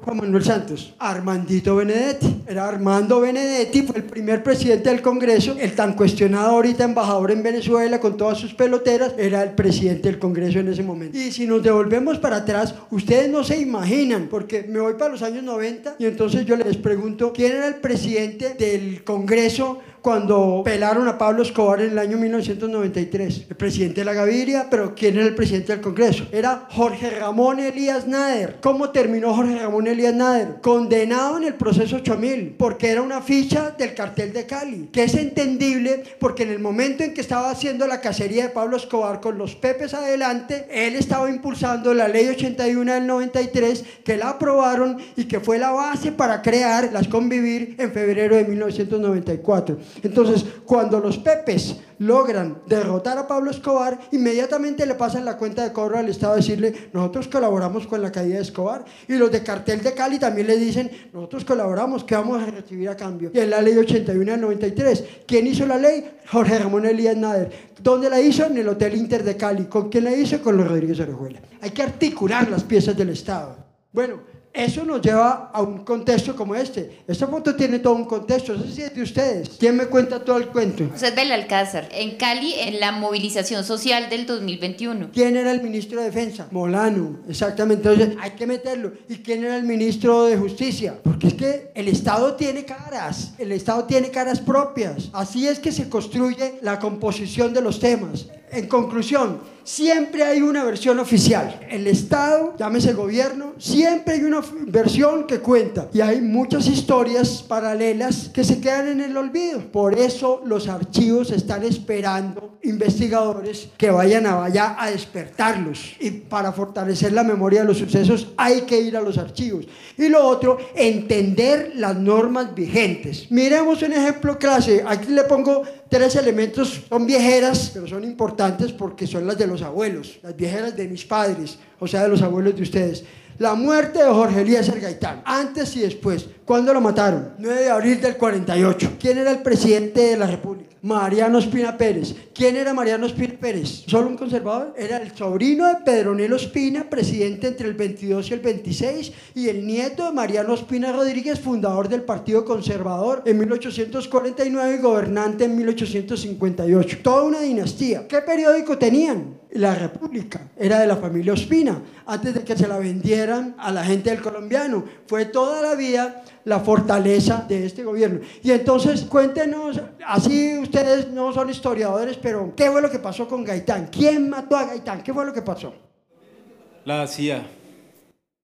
Juan Manuel Santos? Armandito Benedetti. Era Armando Benedetti, fue el primer presidente del Congreso, el tan cuestionado ahorita embajador en Venezuela con todas sus peloteras, era el presidente del Congreso en ese momento. Y si nos devolvemos para atrás, ustedes no se imaginan, porque me voy para los años 90 y entonces yo les pregunto, ¿quién era el presidente del Congreso? question cuando pelaron a Pablo Escobar en el año 1993. El presidente de la Gaviria, pero ¿quién era el presidente del Congreso? Era Jorge Ramón Elías Nader. ¿Cómo terminó Jorge Ramón Elías Nader? Condenado en el proceso 8000, porque era una ficha del cartel de Cali, que es entendible porque en el momento en que estaba haciendo la cacería de Pablo Escobar con los Pepes adelante, él estaba impulsando la ley 81 del 93, que la aprobaron y que fue la base para crear las convivir en febrero de 1994. Entonces, cuando los Pepes logran derrotar a Pablo Escobar, inmediatamente le pasan la cuenta de cobro al Estado a decirle, nosotros colaboramos con la caída de Escobar. Y los de Cartel de Cali también le dicen, nosotros colaboramos, ¿qué vamos a recibir a cambio? Y es la ley 81 del 93. ¿Quién hizo la ley? Jorge Ramón Elías Nader. ¿Dónde la hizo? En el Hotel Inter de Cali. ¿Con quién la hizo? Con los Rodríguez Orejuela. Hay que articular las piezas del Estado. Bueno, eso nos lleva a un contexto como este. Esta foto tiene todo un contexto. Eso sí es de ustedes. ¿Quién me cuenta todo el cuento? José Belalcázar, en Cali, en la movilización social del 2021. ¿Quién era el ministro de Defensa? Molano, exactamente. Entonces hay que meterlo. ¿Y quién era el ministro de Justicia? Porque es que el Estado tiene caras. El Estado tiene caras propias. Así es que se construye la composición de los temas. En conclusión, siempre hay una versión oficial. El Estado, llámese gobierno, siempre hay una versión que cuenta. Y hay muchas historias paralelas que se quedan en el olvido. Por eso los archivos están esperando investigadores que vayan a, vaya a despertarlos. Y para fortalecer la memoria de los sucesos hay que ir a los archivos. Y lo otro, entender las normas vigentes. Miremos un ejemplo clase. Aquí le pongo tres elementos, son viejeras, pero son importantes porque son las de los abuelos, las viejeras de mis padres, o sea, de los abuelos de ustedes. La muerte de Jorge Elías Gaitán, antes y después. ¿Cuándo lo mataron? 9 de abril del 48. ¿Quién era el presidente de la República? Mariano Espina Pérez. ¿Quién era Mariano Espina Pérez? ¿Solo un conservador? Era el sobrino de Pedronelo Espina, presidente entre el 22 y el 26, y el nieto de Mariano Espina Rodríguez, fundador del Partido Conservador en 1849 y gobernante en 1858. Toda una dinastía. ¿Qué periódico tenían? La República era de la familia Ospina, antes de que se la vendieran a la gente del colombiano. Fue toda la vida la fortaleza de este gobierno. Y entonces cuéntenos, así ustedes no son historiadores, pero ¿qué fue lo que pasó con Gaitán? ¿Quién mató a Gaitán? ¿Qué fue lo que pasó? La CIA.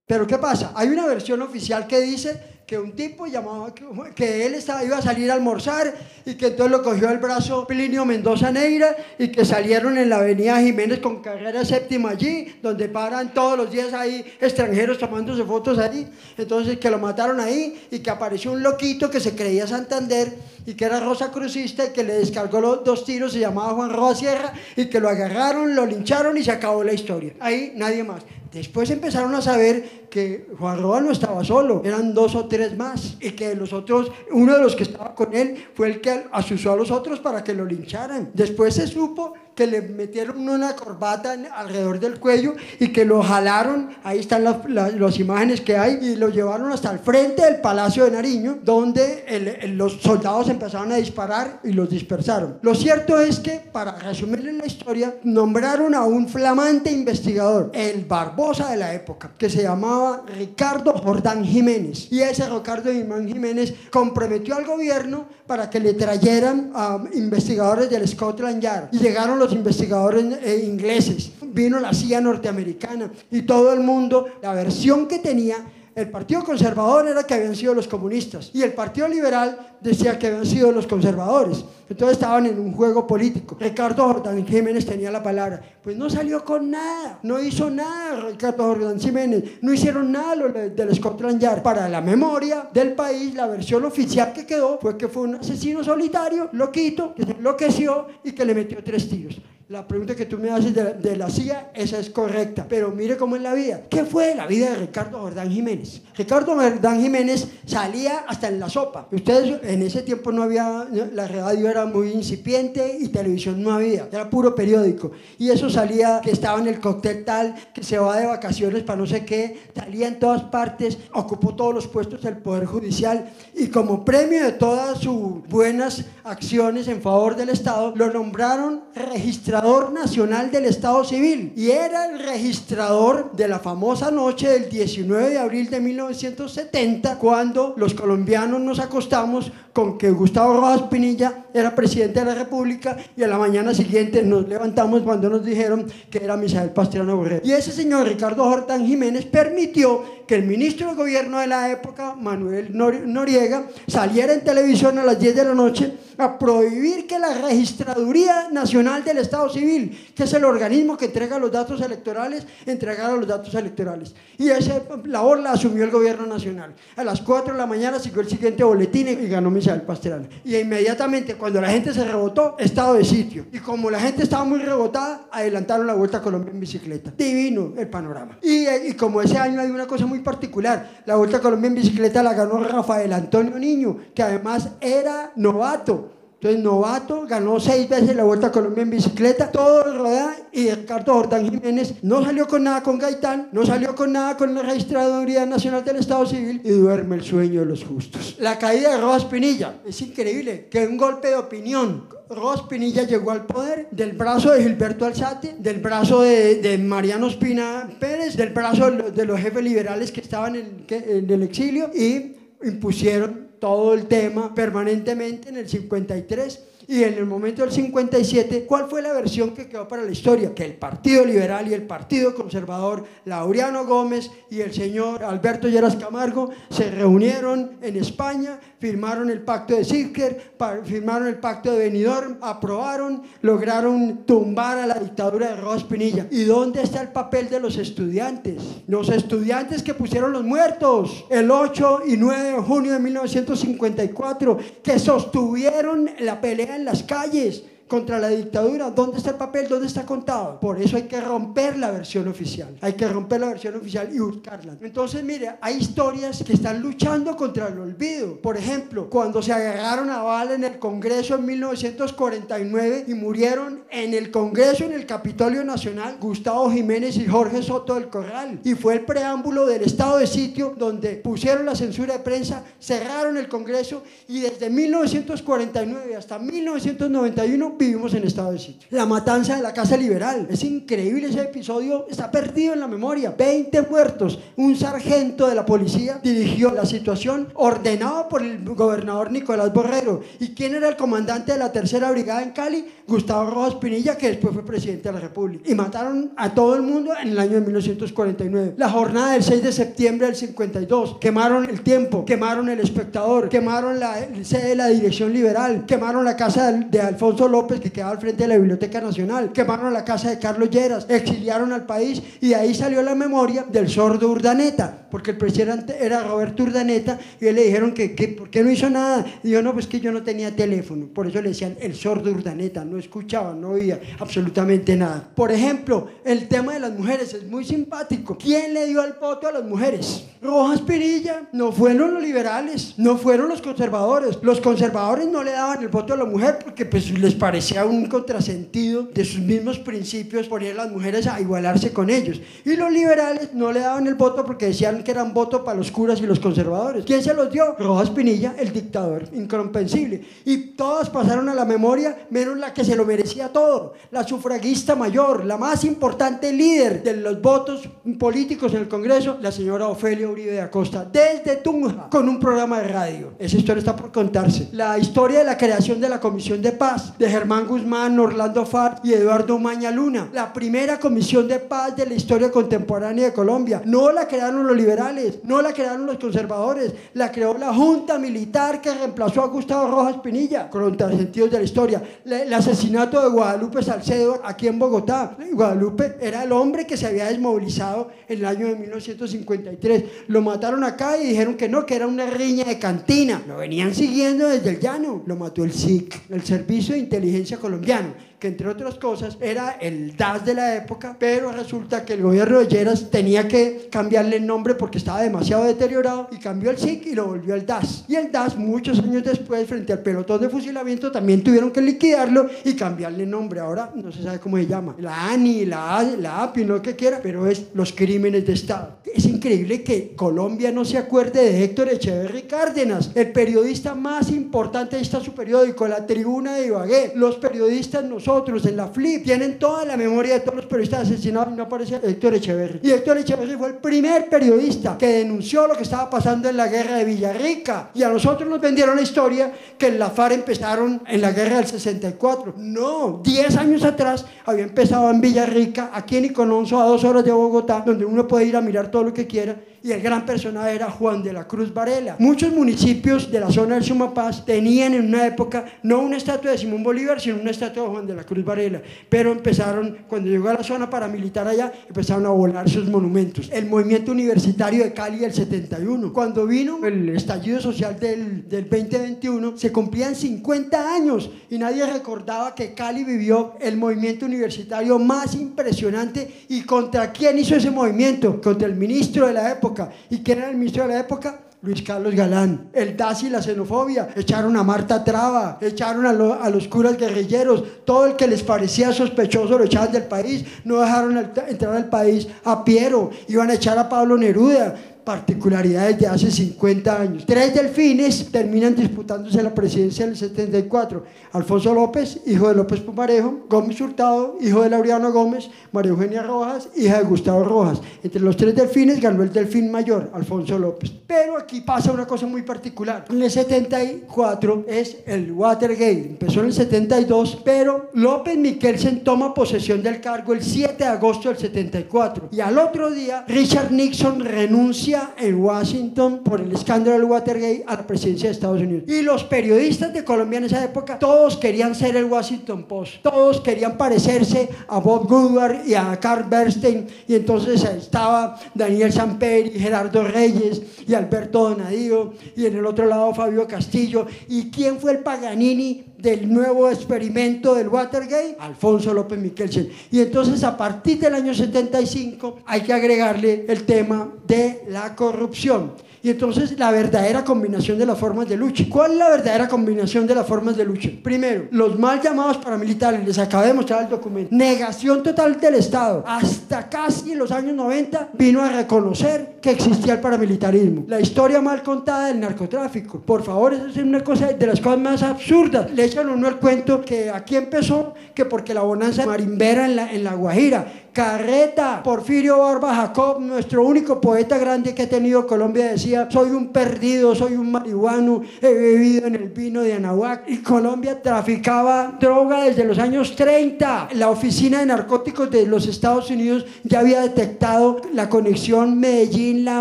Pero ¿qué pasa? Hay una versión oficial que dice que un tipo llamaba, que él estaba, iba a salir a almorzar y que entonces lo cogió el brazo Plinio Mendoza Neira y que salieron en la avenida Jiménez con carrera séptima allí, donde paran todos los días ahí extranjeros tomándose fotos ahí. Entonces que lo mataron ahí y que apareció un loquito que se creía Santander y que era Rosa Crucista y que le descargó los dos tiros, se llamaba Juan Roa Sierra y que lo agarraron, lo lincharon y se acabó la historia. Ahí nadie más. Después empezaron a saber que Juan Roa no estaba solo, eran dos o tres más, y que los otros, uno de los que estaba con él fue el que asusó a los otros para que lo lincharan. Después se supo que le metieron una corbata alrededor del cuello y que lo jalaron, ahí están las, las, imágenes que hay, y lo llevaron hasta el frente del Palacio de Nariño, donde los soldados empezaron a disparar y los dispersaron. Lo cierto es que, para resumirles la historia, nombraron a un flamante investigador, el Barbosa de la época, que se llamaba Ricardo Jordán Jiménez. Y ese Ricardo Jordán Jiménez comprometió al gobierno para que le trajeran a investigadores del Scotland Yard. Y llegaron los investigadores eh, ingleses, vino la CIA norteamericana y todo el mundo, la versión que tenía el Partido Conservador era que habían sido los comunistas y el Partido Liberal decía que habían sido los conservadores. Entonces estaban en un juego político. Ricardo Jordán Jiménez tenía la palabra. Pues no salió con nada, no hizo nada Ricardo Jordán Jiménez, no hicieron nada lo del Scotland Yard. Para la memoria del país, la versión oficial que quedó fue que fue un asesino solitario, loquito, que se enloqueció y que le metió tres tiros. La pregunta que tú me haces de, la CIA, esa es correcta. Pero mire cómo es la vida. ¿Qué fue la vida de Ricardo Jordán Jiménez? Ricardo Jordán Jiménez salía hasta en la sopa. Ustedes en ese tiempo no había, la radio era muy incipiente y televisión no había. Era puro periódico. Y eso salía que estaba en el cóctel tal, que se va de vacaciones para no sé qué. Salía en todas partes, ocupó todos los puestos del Poder Judicial. Y como premio de todas sus buenas acciones en favor del Estado, lo nombraron registrador nacional del Estado Civil y era el registrador de la famosa noche del 19 de abril de 1970 cuando los colombianos nos acostamos con que Gustavo Rojas Pinilla era presidente de la República y a la mañana siguiente nos levantamos cuando nos dijeron que era Misael Pastrana Borrell. Y ese señor Ricardo Hortán Jiménez permitió que el ministro de gobierno de la época, Manuel Noriega, saliera en televisión a las 10 de la noche a prohibir que la Registraduría Nacional del Estado Civil, que es el organismo que entrega los datos electorales, entregara los datos electorales. Y esa labor la asumió el gobierno nacional. A las 4 de la mañana siguió el siguiente boletín y ganó Misael Pastrana. Y inmediatamente, cuando la gente se rebotó, estado de sitio. Y como la gente estaba muy rebotada, adelantaron la Vuelta a Colombia en bicicleta. Divino el panorama. Y, eh, y como ese año hay una cosa muy particular, la Vuelta a Colombia en bicicleta la ganó Rafael Antonio Niño, que además era novato entonces, novato, ganó seis veces la Vuelta a Colombia en bicicleta, todo el rodaje, y Ricardo Jordán Jiménez no salió con nada con Gaitán, no salió con nada con la Registraduría Nacional del Estado Civil y duerme el sueño de los justos. La caída de Rojas Pinilla, es increíble, que un golpe de opinión Rojas Pinilla llegó al poder del brazo de Gilberto Alzate, del brazo de, Mariano Espina Pérez, del brazo de los jefes liberales que estaban en, en el exilio y impusieron todo el tema permanentemente en el 53 y en el momento del 57, ¿cuál fue la versión que quedó para la historia? Que el Partido Liberal y el Partido Conservador, Laureano Gómez y el señor Alberto Lleras Camargo, se reunieron en España, firmaron el pacto de Sitker, firmaron el pacto de Benidorm, aprobaron, lograron tumbar a la dictadura de Rojas Pinilla. ¿Y dónde está el papel de los estudiantes? Los estudiantes que pusieron los muertos el 8 y 9 de junio de 1954, que sostuvieron la pelea en las calles contra la dictadura. ¿Dónde está el papel? ¿Dónde está contado? Por eso hay que romper la versión oficial. Hay que romper la versión oficial y buscarla. Entonces, mire, hay historias que están luchando contra el olvido. Por ejemplo, cuando se agarraron a bala en el Congreso en 1949 y murieron en el Congreso, en el Capitolio Nacional, Gustavo Jiménez y Jorge Soto del Corral. Y fue el preámbulo del estado de sitio donde pusieron la censura de prensa, cerraron el Congreso y desde 1949 hasta 1991 vivimos en estado de sitio. La matanza de la Casa Liberal. Es increíble ese episodio, está perdido en la memoria. 20 muertos. Un sargento de la policía dirigió la situación ordenado por el gobernador Nicolás Borrero. ¿Y quién era el comandante de la tercera brigada en Cali? Gustavo Rojas Pinilla, que después fue presidente de la República. Y mataron a todo el mundo en el año de 1949. La jornada del 6 de septiembre del 52. Quemaron el tiempo, quemaron el espectador, quemaron la sede de la dirección liberal, quemaron la casa de Alfonso López que quedaba al frente de la Biblioteca Nacional, quemaron la casa de Carlos Lleras, exiliaron al país y de ahí salió la memoria del sordo Urdaneta, porque el presidente era Roberto Urdaneta y le dijeron que, que ¿por qué no hizo nada? Y yo no, pues que yo no tenía teléfono, por eso le decían el sordo Urdaneta, no escuchaba, no oía absolutamente nada. Por ejemplo, el tema de las mujeres es muy simpático. ¿Quién le dio el voto a las mujeres? Rojas Pirilla, no fueron los liberales, no fueron los conservadores. Los conservadores no le daban el voto a la mujer porque pues les parecía un contrasentido de sus mismos principios poner a las mujeres a igualarse con ellos. Y los liberales no le daban el voto porque decían que eran voto para los curas y los conservadores. ¿Quién se los dio? Rojas Pinilla, el dictador incomprensible. Y todas pasaron a la memoria, menos la que se lo merecía todo, la sufragista mayor, la más importante líder de los votos políticos en el Congreso, la señora Ofelia Uribe de Acosta, desde Tunja, con un programa de radio. Esa historia está por contarse. La historia de la creación de la Comisión de Paz, de Germán Guzmán, Orlando Far y Eduardo Maña Luna, la primera comisión de paz de la historia contemporánea de Colombia. No la crearon los liberales, no la crearon los conservadores, la creó la Junta Militar que reemplazó a Gustavo Rojas Pinilla, sentidos de la historia. El asesinato de Guadalupe Salcedo aquí en Bogotá. Guadalupe era el hombre que se había desmovilizado en el año de 1953. Lo mataron acá y dijeron que no, que era una riña de cantina. Lo venían siguiendo desde el llano. Lo mató el SIC, el Servicio de Inteligencia Colombiano que entre otras cosas era el DAS de la época, pero resulta que el gobierno de Lleras tenía que cambiarle el nombre porque estaba demasiado deteriorado y cambió el SIC y lo volvió el DAS. Y el DAS muchos años después, frente al pelotón de fusilamiento, también tuvieron que liquidarlo y cambiarle el nombre. Ahora no se sabe cómo se llama. La ANI, la, A, la API, no que quiera, pero es los crímenes de Estado. Es increíble que Colombia no se acuerde de Héctor Echeverry Cárdenas, el periodista más importante de este su periódico, La Tribuna de Ibagué. Los periodistas nosotros otros en la FLIP, tienen toda la memoria de todos los periodistas asesinados y no aparece Héctor Echeverry. Y Héctor Echeverry fue el primer periodista que denunció lo que estaba pasando en la guerra de Villarrica. Y a nosotros nos vendieron la historia que en la FARC empezaron en la guerra del 64. No, 10 años atrás había empezado en Villarrica, aquí en Icononso, a dos horas de Bogotá, donde uno puede ir a mirar todo lo que quiera y el gran personaje era Juan de la Cruz Varela. Muchos municipios de la zona del Sumapaz tenían en una época no una estatua de Simón Bolívar, sino una estatua de Juan de la Cruz Varela, pero empezaron, cuando llegó a la zona paramilitar allá, empezaron a volar sus monumentos. El movimiento universitario de Cali del 71, cuando vino el estallido social del, del 2021, se cumplían 50 años y nadie recordaba que Cali vivió el movimiento universitario más impresionante y contra quién hizo ese movimiento, contra el ministro de la época, ¿Y quién era el ministro de la época? Luis Carlos Galán. El DAS y la xenofobia. Echaron a Marta Traba, echaron a, a, los curas guerrilleros. Todo el que les parecía sospechoso lo echaban del país. No dejaron entrar al país a Piero. Iban a echar a Pablo Neruda particularidades de hace 50 años. Tres delfines terminan disputándose la presidencia del 74. Alfonso López, hijo de López Pumarejo, Gómez Hurtado, hijo de Laureano Gómez, María Eugenia Rojas, hija de Gustavo Rojas. Entre los tres delfines ganó el delfín mayor, Alfonso López. Pero aquí pasa una cosa muy particular. En el 74 es el Watergate. Empezó en el 72, pero López Mikkelsen toma posesión del cargo el 7 de agosto del 74. Y al otro día, Richard Nixon renuncia en Washington por el escándalo del Watergate a la presidencia de Estados Unidos. Y los periodistas de Colombia en esa época, todos querían ser el Washington Post, todos querían parecerse a Bob Woodward y a Carl Bernstein. Y entonces estaba Daniel Samper y Gerardo Reyes y Alberto Donadío y en el otro lado Fabio Castillo. ¿Y quién fue el Paganini del nuevo experimento del Watergate, Alfonso López Miquelsen. Y entonces a partir del año 75 hay que agregarle el tema de la corrupción. Y entonces la verdadera combinación de las formas de lucha. ¿Cuál es la verdadera combinación de las formas de lucha? Primero, los mal llamados paramilitares, les acabé de mostrar el documento. Negación total del Estado. Hasta casi los años 90 vino a reconocer que existía el paramilitarismo. La historia mal contada del narcotráfico. Por favor, esa es una cosa de las cosas más absurdas. Le echan uno el cuento que aquí empezó, que porque la bonanza marimbera en la, en la Guajira Carreta, Porfirio Barba Jacob, nuestro único poeta grande que ha tenido Colombia, decía, soy un perdido, soy un marihuano, he bebido en el vino de Anahuac. Y Colombia traficaba droga desde los años 30. La Oficina de Narcóticos de los Estados Unidos ya había detectado la conexión Medellín-La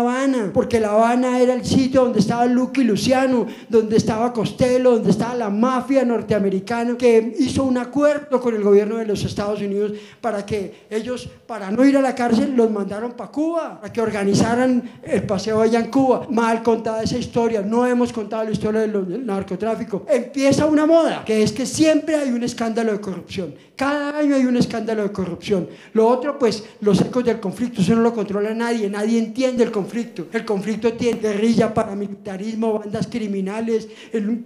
Habana, porque La Habana era el sitio donde estaba Lucky Luciano, donde estaba Costello, donde estaba la mafia norteamericana, que hizo un acuerdo con el gobierno de los Estados Unidos para que ellos para no ir a la cárcel, los mandaron para Cuba, para que organizaran el paseo allá en Cuba. Mal contada esa historia, no hemos contado la historia del narcotráfico. Empieza una moda, que es que siempre hay un escándalo de corrupción. Cada año hay un escándalo de corrupción. Lo otro, pues, los ecos del conflicto, eso no lo controla nadie, nadie entiende el conflicto. El conflicto tiene guerrilla, paramilitarismo, bandas criminales,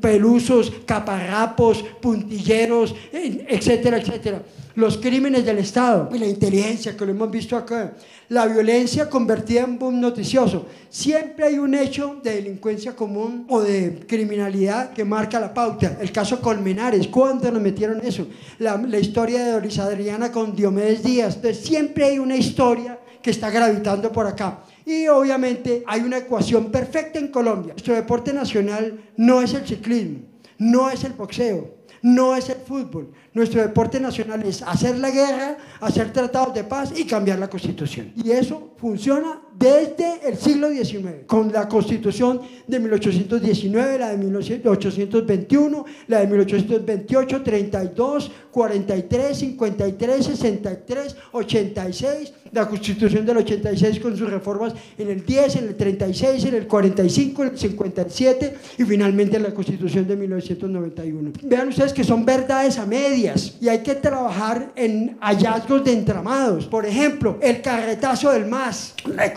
pelusos, caparrapos, puntilleros, etcétera, etcétera los crímenes del Estado y la inteligencia, que lo hemos visto acá, la violencia convertida en boom noticioso. Siempre hay un hecho de delincuencia común o de criminalidad que marca la pauta. El caso Colmenares, ¿cuándo nos metieron eso? La, la historia de Doris Adriana con Diomedes Díaz. Entonces, siempre hay una historia que está gravitando por acá. Y obviamente hay una ecuación perfecta en Colombia. Nuestro deporte nacional no es el ciclismo, no es el boxeo, no es el fútbol. Nuestro deporte nacional es hacer la guerra, hacer tratados de paz y cambiar la constitución. Y eso funciona desde el siglo XIX, con la constitución de 1819, la de 1821, la de 1828, 32, 43, 53, 63, 86, la constitución del 86 con sus reformas en el 10, en el 36, en el 45, en el 57 y finalmente la constitución de 1991. Vean ustedes que son verdades a medias y hay que trabajar en hallazgos de entramados. Por ejemplo, el carretazo del MAS.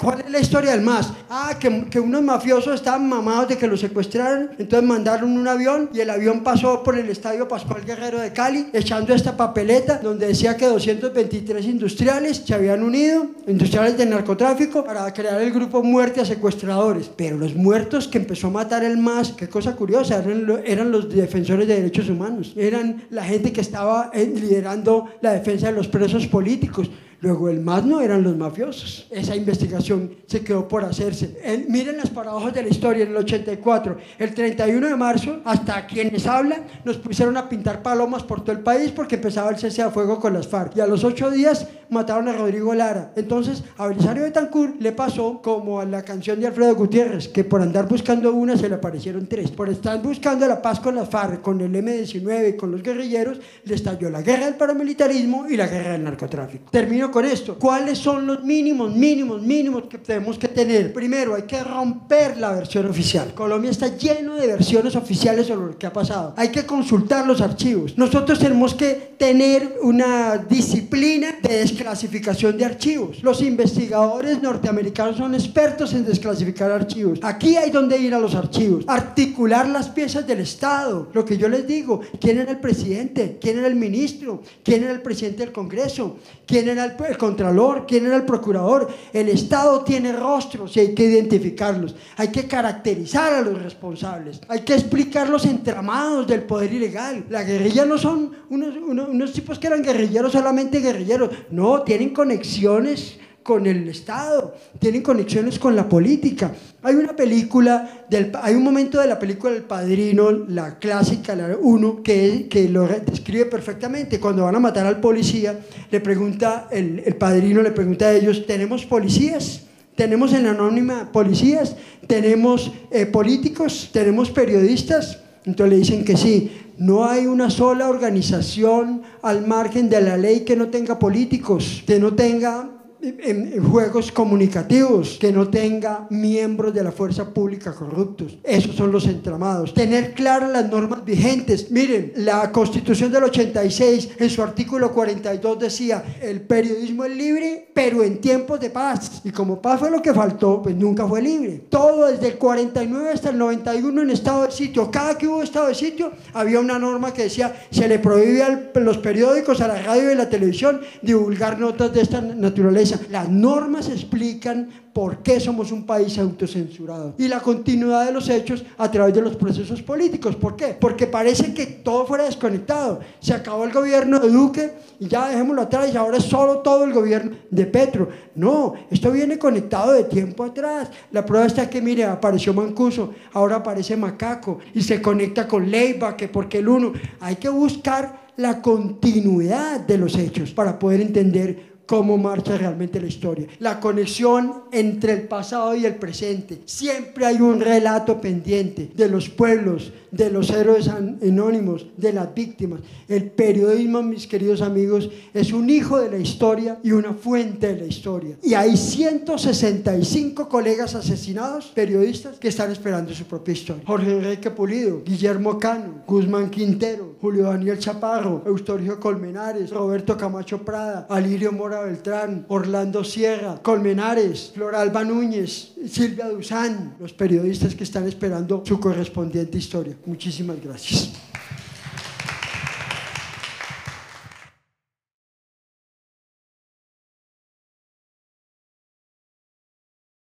¿Cuál es la historia del MAS? Ah, que, que unos mafiosos estaban mamados de que lo secuestraron, entonces mandaron un avión y el avión pasó por el estadio Pascual Guerrero de Cali echando esta papeleta donde decía que 223 industriales se habían unido, industriales del narcotráfico, para crear el grupo Muerte a Secuestradores. Pero los muertos que empezó a matar el MAS, qué cosa curiosa, eran, eran los defensores de derechos humanos, eran la gente que estaba eh, liderando la defensa de los presos políticos. Luego el más no eran los mafiosos. Esa investigación se quedó por hacerse. miren las paradojas de la historia. En el 84, el 31 de marzo, hasta quienes hablan, nos pusieron a pintar palomas por todo el país porque empezaba el cese a fuego con las FARC. Y a los ocho días mataron a Rodrigo Lara. Entonces a Belisario Betancourt le pasó como a la canción de Alfredo Gutiérrez, que por andar buscando una se le aparecieron tres. Por estar buscando la paz con las FARC, con el M-19 y con los guerrilleros, le estalló la guerra del paramilitarismo y la guerra del narcotráfico. Termino con esto. ¿Cuáles son los mínimos, mínimos, mínimos que tenemos que tener? Primero, hay que romper la versión oficial. Colombia está lleno de versiones oficiales sobre lo que ha pasado. Hay que consultar los archivos. Nosotros tenemos que tener una disciplina de desclasificación de archivos. Los investigadores norteamericanos son expertos en desclasificar archivos. Aquí hay donde ir a los archivos. Articular las piezas del Estado. Lo que yo les digo, ¿quién era el presidente? ¿Quién era el ministro? ¿Quién era el presidente del Congreso? ¿Quién era el el contralor, quién era el procurador. El Estado tiene rostros y hay que identificarlos. Hay que caracterizar a los responsables. Hay que explicar los entramados del poder ilegal. La guerrilla no son unos, unos tipos que eran guerrilleros, solamente guerrilleros. No, tienen conexiones con el Estado, tienen conexiones con la política. Hay una película, del, hay un momento de la película El Padrino, la clásica, la 1, que, que lo describe perfectamente. Cuando van a matar al policía, le pregunta, el, el padrino le pregunta a ellos, ¿tenemos policías? ¿Tenemos en anónima policías? ¿Tenemos eh, políticos? ¿Tenemos periodistas? Entonces le dicen que sí. No hay una sola organización al margen de la ley que no tenga políticos, que no tenga juegos comunicativos, que no tenga miembros de la fuerza pública corruptos. Esos son los entramados. Tener claras las normas vigentes. Miren, la Constitución del 86 en su artículo 42 decía, el periodismo es libre, pero en tiempos de paz. Y como paz fue lo que faltó, pues nunca fue libre. Todo desde el 49 hasta el 91 en estado de sitio. Cada que hubo estado de sitio había una norma que decía, se le prohibía a los periódicos, a la radio y a la televisión divulgar notas de esta naturaleza. Las normas explican por qué somos un país autocensurado y la continuidad de los hechos a través de los procesos políticos. ¿Por qué? Porque parece que todo fuera desconectado. Se acabó el gobierno de Duque y ya dejémoslo atrás y ahora es solo todo el gobierno de Petro. No, esto viene conectado de tiempo atrás. La prueba está que, mire, apareció Mancuso, ahora aparece Macaco y se conecta con Leiva, que porque el uno. Hay que buscar la continuidad de los hechos para poder entender cómo marcha realmente la historia. La conexión entre el pasado y el presente. Siempre hay un relato pendiente de los pueblos, de los héroes anónimos, de las víctimas. El periodismo, mis queridos amigos, es un hijo de la historia y una fuente de la historia. Y hay 165 colegas asesinados, periodistas, que están esperando su propia historia. Jorge Enrique Pulido, Guillermo Cano, Guzmán Quintero, Julio Daniel Chaparro, Eustorio Colmenares, Roberto Camacho Prada, Alirio Mora Beltrán, Orlando Sierra, Colmenares, Floralba Núñez, Silvia Duzán, los periodistas que están esperando su correspondiente historia. Muchísimas gracias.